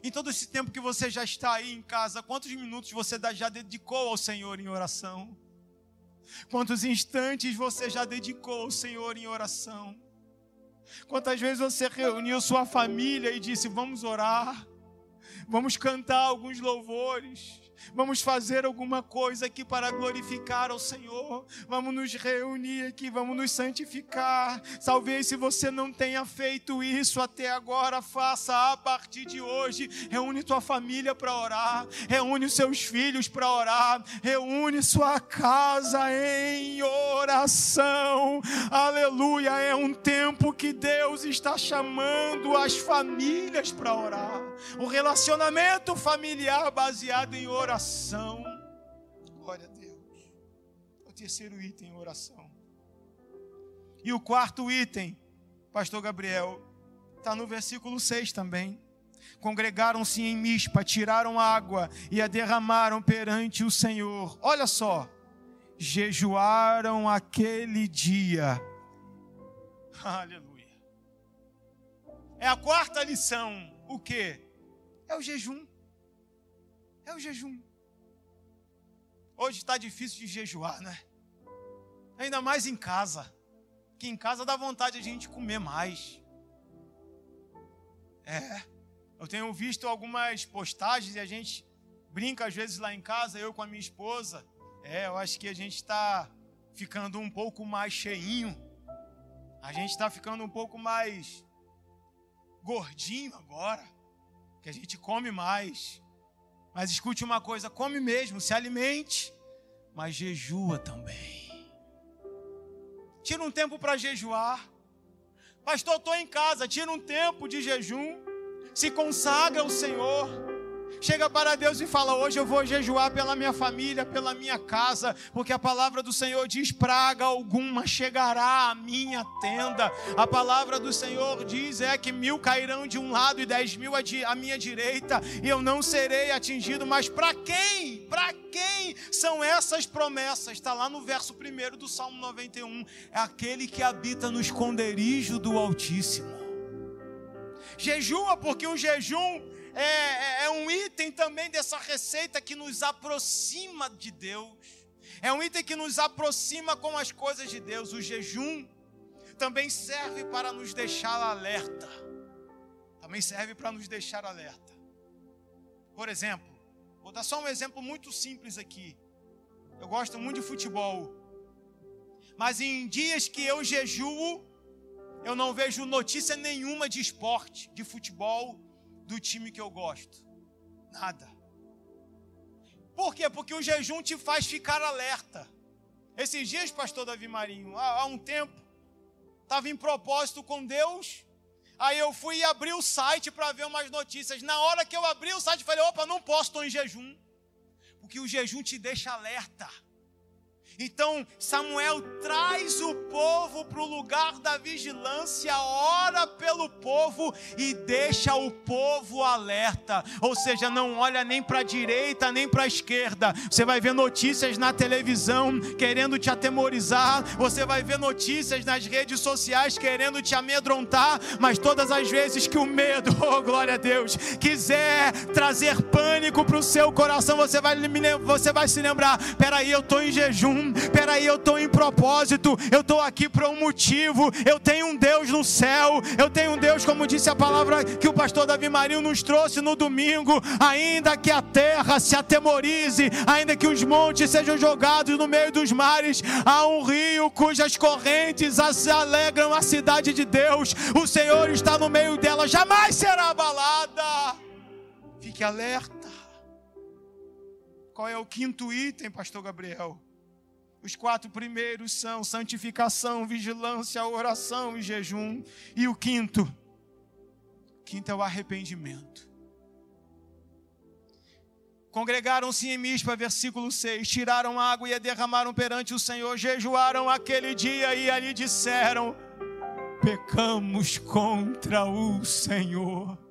Em todo esse tempo que você já está aí em casa, quantos minutos você já dedicou ao Senhor em oração? Quantos instantes você já dedicou ao Senhor em oração? Quantas vezes você reuniu sua família e disse: Vamos orar, vamos cantar alguns louvores, Vamos fazer alguma coisa aqui para glorificar ao Senhor. Vamos nos reunir aqui, vamos nos santificar. Talvez se você não tenha feito isso até agora, faça a partir de hoje. Reúne tua família para orar, reúne os seus filhos para orar, reúne sua casa em oração. Aleluia! É um tempo que Deus está chamando as famílias para orar. O relacionamento familiar baseado em oração oração. Glória a Deus. O terceiro item, oração. E o quarto item, Pastor Gabriel, está no versículo 6 também. Congregaram-se em Mispa, tiraram água e a derramaram perante o Senhor. Olha só, jejuaram aquele dia. Aleluia. É a quarta lição. O que? É o jejum. É o jejum. Hoje está difícil de jejuar, né? Ainda mais em casa. Que em casa dá vontade de a gente comer mais. É. Eu tenho visto algumas postagens e a gente brinca às vezes lá em casa, eu com a minha esposa. É, eu acho que a gente está ficando um pouco mais cheinho. A gente está ficando um pouco mais gordinho agora. Que a gente come mais. Mas escute uma coisa: come mesmo, se alimente, mas jejua também. Tira um tempo para jejuar. Pastor, estou em casa, tira um tempo de jejum. se consagra ao Senhor. Chega para Deus e fala: Hoje eu vou jejuar pela minha família, pela minha casa, porque a palavra do Senhor diz: Praga alguma chegará à minha tenda. A palavra do Senhor diz: É que mil cairão de um lado e dez mil à minha direita, e eu não serei atingido. Mas para quem? Para quem são essas promessas? Está lá no verso 1 do Salmo 91. É aquele que habita no esconderijo do Altíssimo. Jejua, porque o jejum é, é, é um item também dessa receita que nos aproxima de Deus. É um item que nos aproxima com as coisas de Deus. O jejum também serve para nos deixar alerta. Também serve para nos deixar alerta. Por exemplo, vou dar só um exemplo muito simples aqui. Eu gosto muito de futebol. Mas em dias que eu jejuo, eu não vejo notícia nenhuma de esporte, de futebol, do time que eu gosto? Nada. Por quê? Porque o jejum te faz ficar alerta. Esses dias, pastor Davi Marinho, há, há um tempo, estava em propósito com Deus. Aí eu fui e abri o site para ver umas notícias. Na hora que eu abri o site, falei: opa, não posso, estou em jejum. Porque o jejum te deixa alerta. Então Samuel traz o povo para o lugar da vigilância, ora pelo povo e deixa o povo alerta. Ou seja, não olha nem para a direita nem para a esquerda. Você vai ver notícias na televisão querendo te atemorizar, você vai ver notícias nas redes sociais querendo te amedrontar, mas todas as vezes que o medo, oh glória a Deus, quiser trazer pânico para o seu coração, você vai, você vai se lembrar: peraí, eu estou em jejum peraí, eu estou em propósito, eu estou aqui para um motivo, eu tenho um Deus no céu, eu tenho um Deus, como disse a palavra que o pastor Davi Marinho nos trouxe no domingo, ainda que a terra se atemorize, ainda que os montes sejam jogados no meio dos mares, há um rio cujas correntes alegram a cidade de Deus, o Senhor está no meio dela, jamais será abalada. Fique alerta. Qual é o quinto item, pastor Gabriel? Os quatro primeiros são santificação, vigilância, oração e jejum. E o quinto, o quinto é o arrependimento. Congregaram-se em Mispa, versículo 6, tiraram água e a derramaram perante o Senhor, jejuaram aquele dia e ali disseram: pecamos contra o Senhor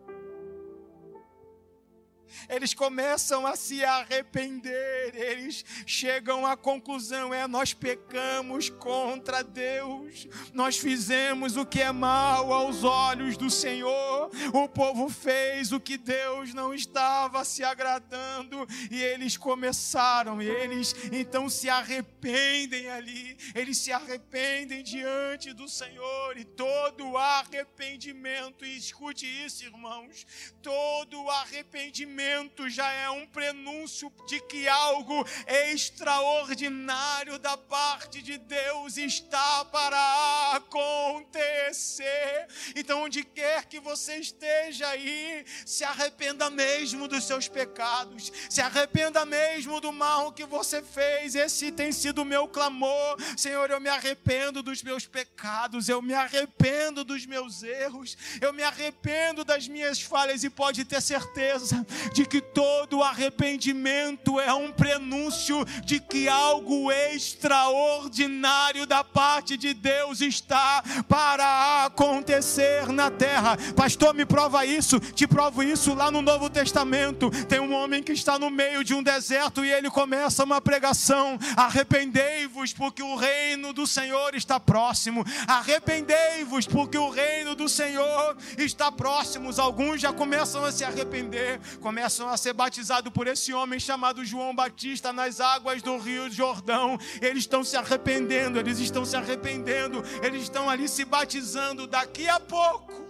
eles começam a se arrepender, eles chegam à conclusão: é, nós pecamos contra Deus, nós fizemos o que é mal aos olhos do Senhor, o povo fez o que Deus não estava se agradando, e eles começaram, eles então se arrependem ali, eles se arrependem diante do Senhor, e todo arrependimento, e escute isso, irmãos, todo arrependimento já é um prenúncio de que algo extraordinário da parte de Deus está para acontecer. Então, onde quer que você esteja aí, se arrependa mesmo dos seus pecados, se arrependa mesmo do mal que você fez. Esse tem sido o meu clamor. Senhor, eu me arrependo dos meus pecados, eu me arrependo dos meus erros, eu me arrependo das minhas falhas e pode ter certeza de que todo arrependimento é um prenúncio de que algo extraordinário da parte de Deus está para acontecer na terra. Pastor, me prova isso, te provo isso lá no Novo Testamento. Tem um homem que está no meio de um deserto e ele começa uma pregação: arrependei-vos, porque o reino do Senhor está próximo. Arrependei-vos, porque o reino do Senhor está próximo. Alguns já começam a se arrepender, começam a ser batizados por esse homem chamado João Batista nas águas do Rio Jordão. Eles estão se arrependendo, eles estão se arrependendo, eles estão ali se batizando. Daqui a pouco,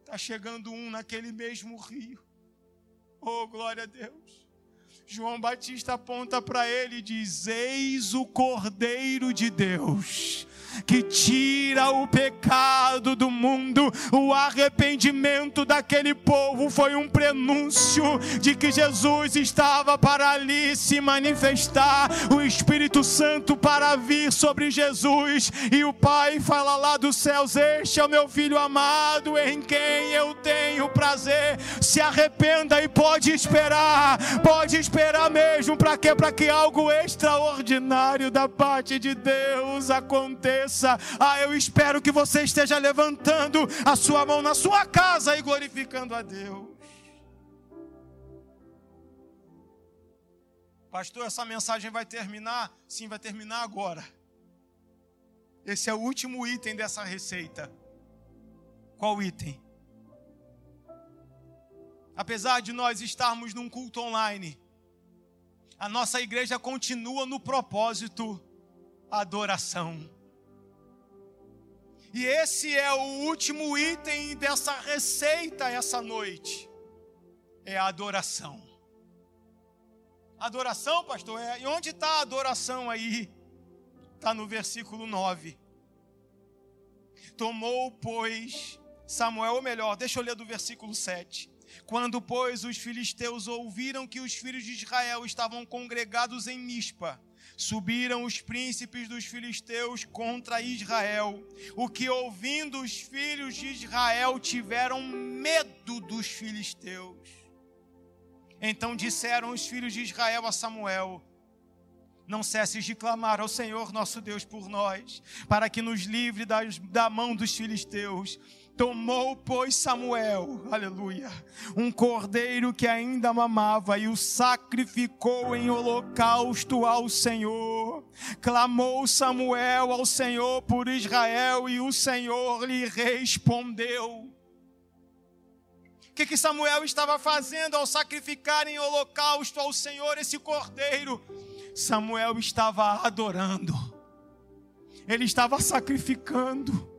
está chegando um naquele mesmo rio. Oh, glória a Deus. João Batista aponta para ele e diz: Eis o Cordeiro de Deus que tira o pecado do mundo. O arrependimento daquele povo foi um prenúncio de que Jesus estava para ali se manifestar, o Espírito Santo para vir sobre Jesus. E o Pai fala lá dos céus: Este é o meu filho amado, em quem eu tenho prazer. Se arrependa e pode esperar, pode esperar mesmo. Para quê? Para que algo extraordinário da parte de Deus aconteça. Ah, eu espero que você esteja levantando a sua mão na sua casa e glorificando a Deus. Pastor, essa mensagem vai terminar? Sim, vai terminar agora. Esse é o último item dessa receita. Qual item? Apesar de nós estarmos num culto online, a nossa igreja continua no propósito adoração. E esse é o último item dessa receita essa noite. É a adoração. Adoração, pastor, é, e onde está a adoração aí? Está no versículo 9. Tomou, pois, Samuel, ou melhor, deixa eu ler do versículo 7. Quando, pois, os filisteus ouviram que os filhos de Israel estavam congregados em Mispa, subiram os príncipes dos filisteus contra Israel. O que, ouvindo os filhos de Israel, tiveram medo dos filisteus. Então disseram os filhos de Israel a Samuel: Não cesses de clamar ao Senhor nosso Deus por nós, para que nos livre das, da mão dos filisteus. Tomou, pois, Samuel, aleluia, um cordeiro que ainda mamava e o sacrificou em holocausto ao Senhor. Clamou Samuel ao Senhor por Israel e o Senhor lhe respondeu. O que, que Samuel estava fazendo ao sacrificar em holocausto ao Senhor esse cordeiro? Samuel estava adorando, ele estava sacrificando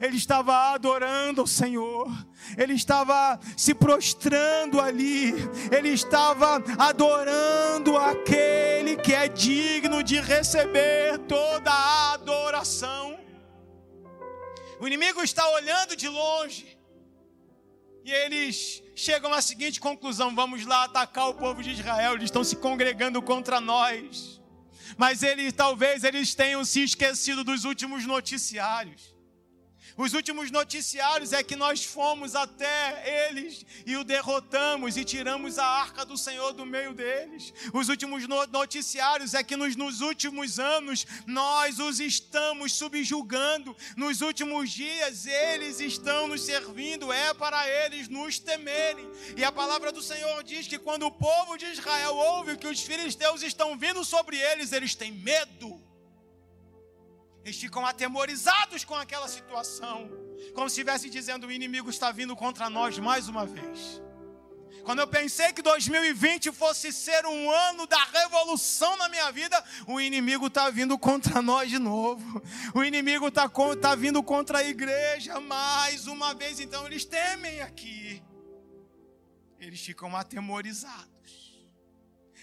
ele estava adorando o Senhor, ele estava se prostrando ali, ele estava adorando aquele que é digno de receber toda a adoração. O inimigo está olhando de longe e eles chegam à seguinte conclusão: vamos lá atacar o povo de Israel, eles estão se congregando contra nós. Mas eles talvez eles tenham se esquecido dos últimos noticiários. Os últimos noticiários é que nós fomos até eles e o derrotamos e tiramos a arca do Senhor do meio deles. Os últimos noticiários é que nos, nos últimos anos nós os estamos subjugando. Nos últimos dias eles estão nos servindo, é para eles nos temerem. E a palavra do Senhor diz que quando o povo de Israel ouve que os filisteus estão vindo sobre eles, eles têm medo. Eles ficam atemorizados com aquela situação, como se estivesse dizendo: o inimigo está vindo contra nós mais uma vez. Quando eu pensei que 2020 fosse ser um ano da revolução na minha vida, o inimigo está vindo contra nós de novo. O inimigo está tá vindo contra a igreja mais uma vez. Então eles temem aqui. Eles ficam atemorizados.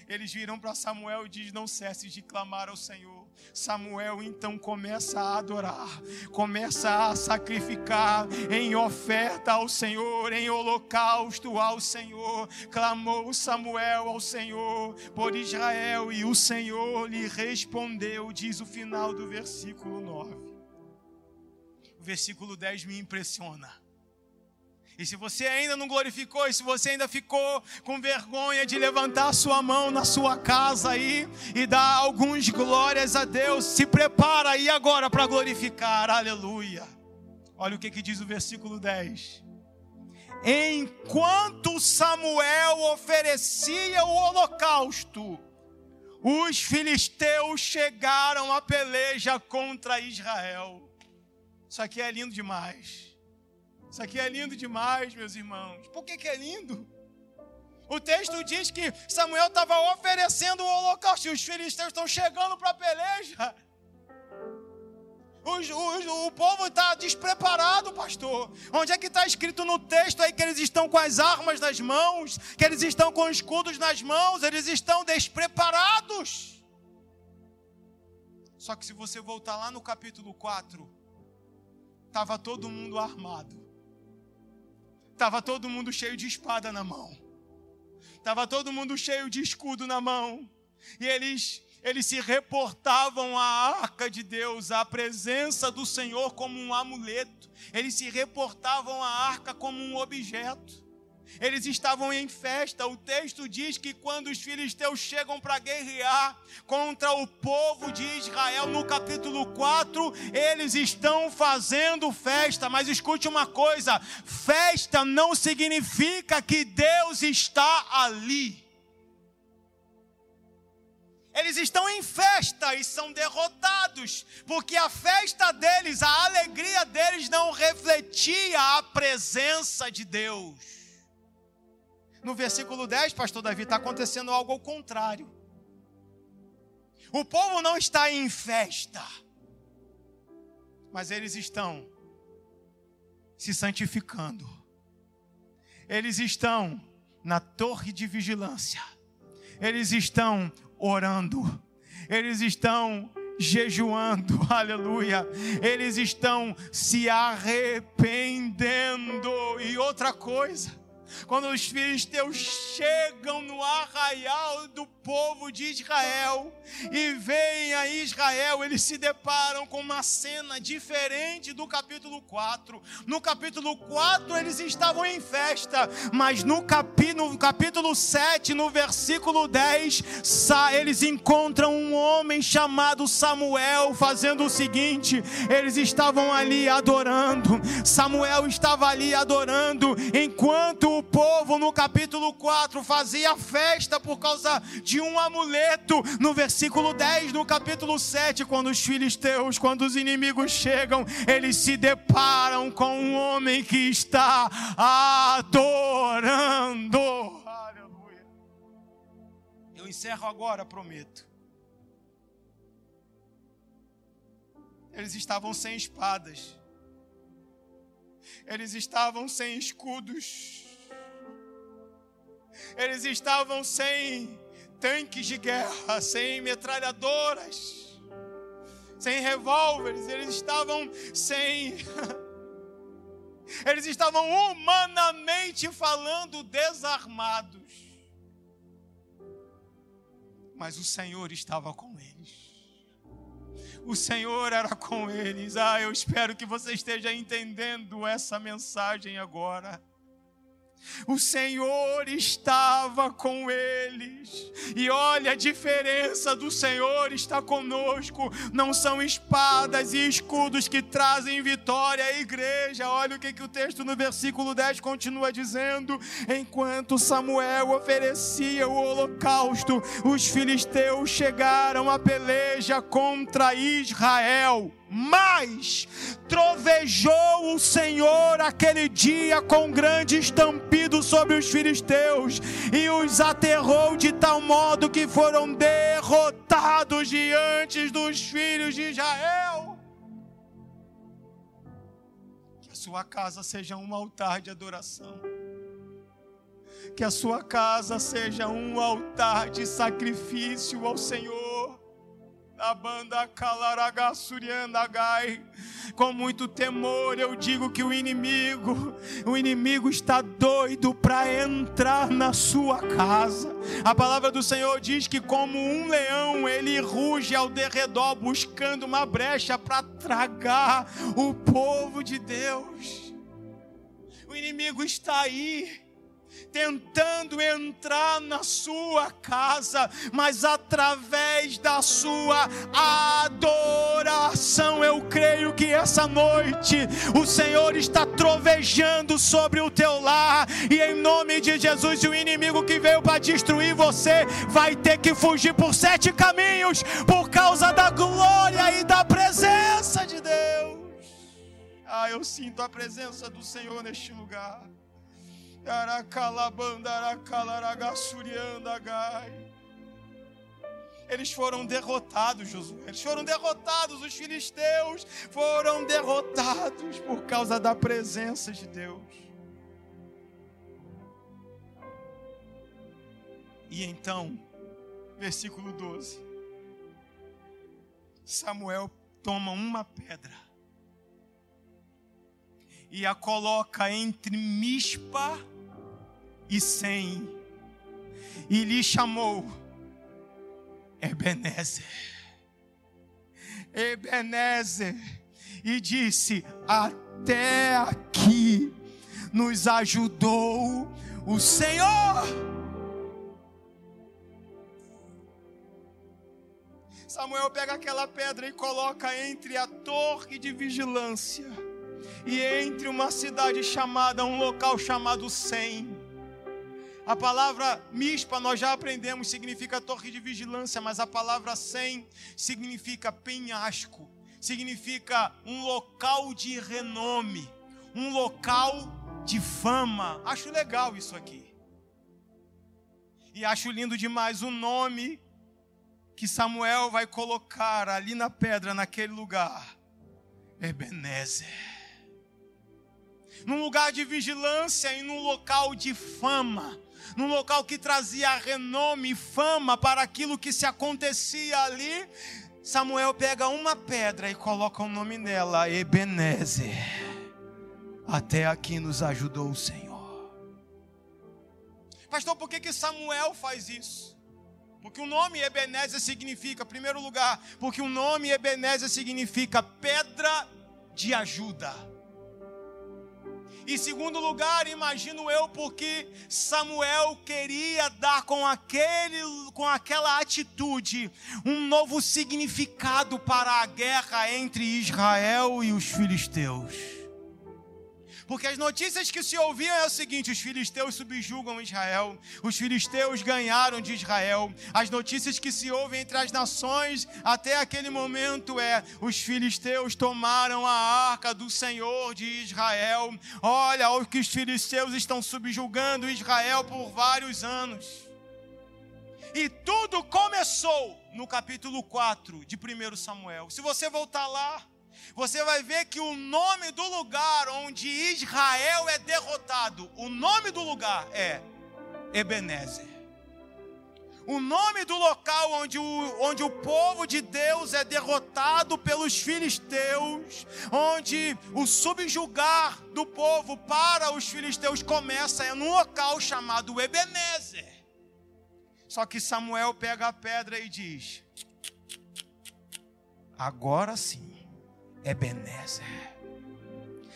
Eles viram para Samuel e dizem: Não cesses de clamar ao Senhor. Samuel então começa a adorar, começa a sacrificar em oferta ao Senhor, em holocausto ao Senhor. Clamou Samuel ao Senhor por Israel e o Senhor lhe respondeu, diz o final do versículo 9. O versículo 10 me impressiona. E se você ainda não glorificou, e se você ainda ficou com vergonha de levantar sua mão na sua casa aí e dar alguns glórias a Deus, se prepara aí agora para glorificar. Aleluia. Olha o que, que diz o versículo 10. Enquanto Samuel oferecia o holocausto, os filisteus chegaram à peleja contra Israel. Isso aqui é lindo demais. Isso aqui é lindo demais, meus irmãos. Por que, que é lindo? O texto diz que Samuel estava oferecendo o holocausto e os filisteus estão chegando para a peleja. Os, os, o povo está despreparado, pastor. Onde é que está escrito no texto aí que eles estão com as armas nas mãos, que eles estão com escudos nas mãos, eles estão despreparados. Só que se você voltar lá no capítulo 4, estava todo mundo armado. Estava todo mundo cheio de espada na mão. Estava todo mundo cheio de escudo na mão. E eles eles se reportavam à arca de Deus, à presença do Senhor como um amuleto. Eles se reportavam à arca como um objeto. Eles estavam em festa. O texto diz que quando os filisteus chegam para guerrear contra o povo de Israel, no capítulo 4, eles estão fazendo festa. Mas escute uma coisa: festa não significa que Deus está ali. Eles estão em festa e são derrotados, porque a festa deles, a alegria deles não refletia a presença de Deus. No versículo 10, pastor Davi, está acontecendo algo ao contrário. O povo não está em festa, mas eles estão se santificando. Eles estão na torre de vigilância. Eles estão orando, eles estão jejuando, aleluia, eles estão se arrependendo. E outra coisa, quando os filisteus chegam no arraial do povo de Israel e veem a Israel, eles se deparam com uma cena diferente do capítulo 4. No capítulo 4 eles estavam em festa, mas no, capi, no capítulo 7, no versículo 10, eles encontram um homem chamado Samuel fazendo o seguinte: eles estavam ali adorando. Samuel estava ali adorando, enquanto o povo no capítulo 4 fazia festa por causa de um amuleto. No versículo 10, no capítulo 7, quando os filisteus, quando os inimigos chegam, eles se deparam com um homem que está adorando. Aleluia. Eu encerro agora, prometo. Eles estavam sem espadas. Eles estavam sem escudos. Eles estavam sem tanques de guerra, sem metralhadoras, sem revólveres, eles estavam sem. Eles estavam humanamente falando desarmados. Mas o Senhor estava com eles. O Senhor era com eles. Ah, eu espero que você esteja entendendo essa mensagem agora. O Senhor estava com eles. E olha a diferença do Senhor está conosco. Não são espadas e escudos que trazem vitória à igreja. Olha o que, que o texto no versículo 10 continua dizendo: Enquanto Samuel oferecia o holocausto, os filisteus chegaram à peleja contra Israel. Mas trovejou o Senhor aquele dia com grande estampido sobre os filisteus e os aterrou de tal modo que foram derrotados diante dos filhos de Israel. Que a sua casa seja um altar de adoração. Que a sua casa seja um altar de sacrifício ao Senhor a banda Kalaragassurianagai. Com muito temor eu digo que o inimigo, o inimigo está doido para entrar na sua casa. A palavra do Senhor diz que como um leão ele ruge ao derredor buscando uma brecha para tragar o povo de Deus. O inimigo está aí tentando entrar na sua casa, mas através da sua adoração, eu creio que essa noite o Senhor está trovejando sobre o teu lar, e em nome de Jesus, o inimigo que veio para destruir você vai ter que fugir por sete caminhos por causa da glória e da presença de Deus. Ah, eu sinto a presença do Senhor neste lugar. Eles foram derrotados, Josué. Eles foram derrotados. Os filisteus foram derrotados por causa da presença de Deus. E então, versículo 12. Samuel toma uma pedra e a coloca entre Mispa e Sem, e lhe chamou Ebenezer. Ebenezer, e disse: Até aqui nos ajudou o Senhor. Samuel pega aquela pedra e coloca entre a torre de vigilância e entre uma cidade chamada, um local chamado Sem. A palavra mispa nós já aprendemos significa torre de vigilância, mas a palavra sem significa penhasco, significa um local de renome, um local de fama. Acho legal isso aqui. E acho lindo demais o nome que Samuel vai colocar ali na pedra, naquele lugar. Ebenezer. Num lugar de vigilância e num local de fama. Num local que trazia renome e fama para aquilo que se acontecia ali. Samuel pega uma pedra e coloca o nome dela, Ebenezer. Até aqui nos ajudou o Senhor. Pastor, por que, que Samuel faz isso? Porque o nome Ebenezer significa, em primeiro lugar, porque o nome Ebenezer significa pedra de ajuda. Em segundo lugar, imagino eu, porque Samuel queria dar com, aquele, com aquela atitude um novo significado para a guerra entre Israel e os filisteus. Porque as notícias que se ouviam é o seguinte: os filisteus subjugam Israel, os filisteus ganharam de Israel. As notícias que se ouvem entre as nações até aquele momento é: os filisteus tomaram a arca do Senhor de Israel. Olha, o que os filisteus estão subjugando Israel por vários anos. E tudo começou no capítulo 4 de 1 Samuel. Se você voltar lá, você vai ver que o nome do lugar onde Israel é derrotado, o nome do lugar é Ebenezer. O nome do local onde o, onde o povo de Deus é derrotado pelos filisteus, onde o subjugar do povo para os filisteus começa, é num local chamado Ebenezer. Só que Samuel pega a pedra e diz: Agora sim Ebenezer.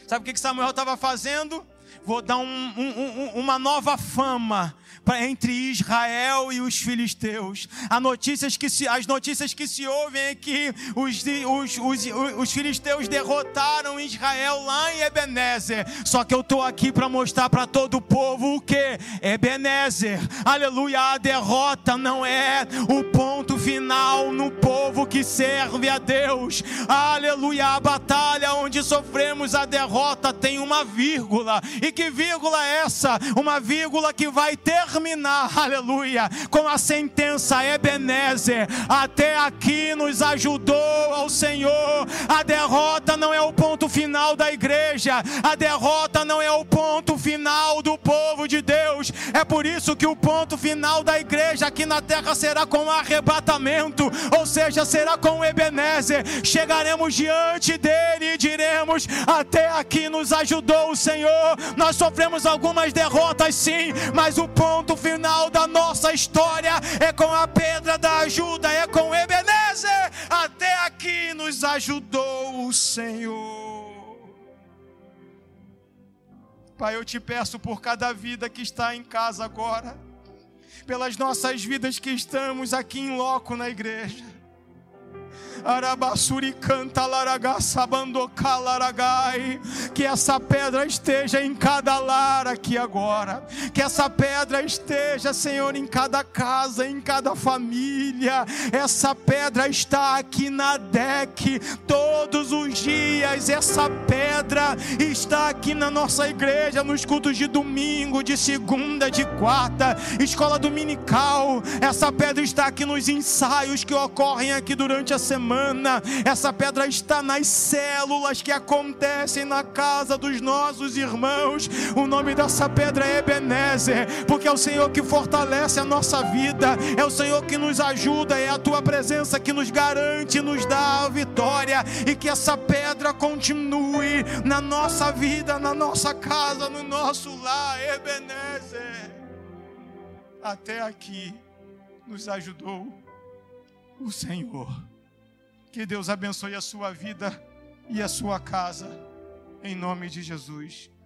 Sabe o que Samuel estava fazendo? Vou dar um, um, uma nova fama entre Israel e os filisteus. As notícias que se, as notícias que se ouvem é que os, os, os, os filisteus derrotaram Israel lá em Ebenezer. Só que eu estou aqui para mostrar para todo o povo o que? Ebenezer. Aleluia. A derrota não é o ponto final no povo que serve a Deus. Aleluia. A batalha onde sofremos a derrota tem uma vírgula. E que vírgula é essa? Uma vírgula que vai terminar, aleluia, com a sentença Ebenezer. Até aqui nos ajudou ao Senhor. A derrota não é o ponto final da igreja, a derrota não é o ponto final do povo de Deus. É por isso que o ponto final da igreja aqui na terra será com arrebatamento, ou seja, será com Ebenezer. Chegaremos diante dele e diremos: Até aqui nos ajudou o Senhor. Nós sofremos algumas derrotas, sim, mas o ponto final da nossa história é com a pedra da ajuda, é com Ebenezer. Até aqui nos ajudou o Senhor. Pai, eu te peço por cada vida que está em casa agora, pelas nossas vidas que estamos aqui em loco na igreja Arabassuri canta laragaçabandocalaragai. Que essa pedra esteja em cada lar aqui agora. Que essa pedra esteja, Senhor, em cada casa, em cada família. Essa pedra está aqui na DEC todos os dias. Essa pedra está aqui na nossa igreja, nos cultos de domingo, de segunda, de quarta, escola dominical. Essa pedra está aqui nos ensaios que ocorrem aqui durante a semana semana. Essa pedra está nas células que acontecem na casa dos nossos irmãos. O nome dessa pedra é Ebenezer porque é o Senhor que fortalece a nossa vida, é o Senhor que nos ajuda, é a tua presença que nos garante, nos dá a vitória e que essa pedra continue na nossa vida, na nossa casa, no nosso lar, Ebenezer. Até aqui nos ajudou o Senhor. Que Deus abençoe a sua vida e a sua casa, em nome de Jesus.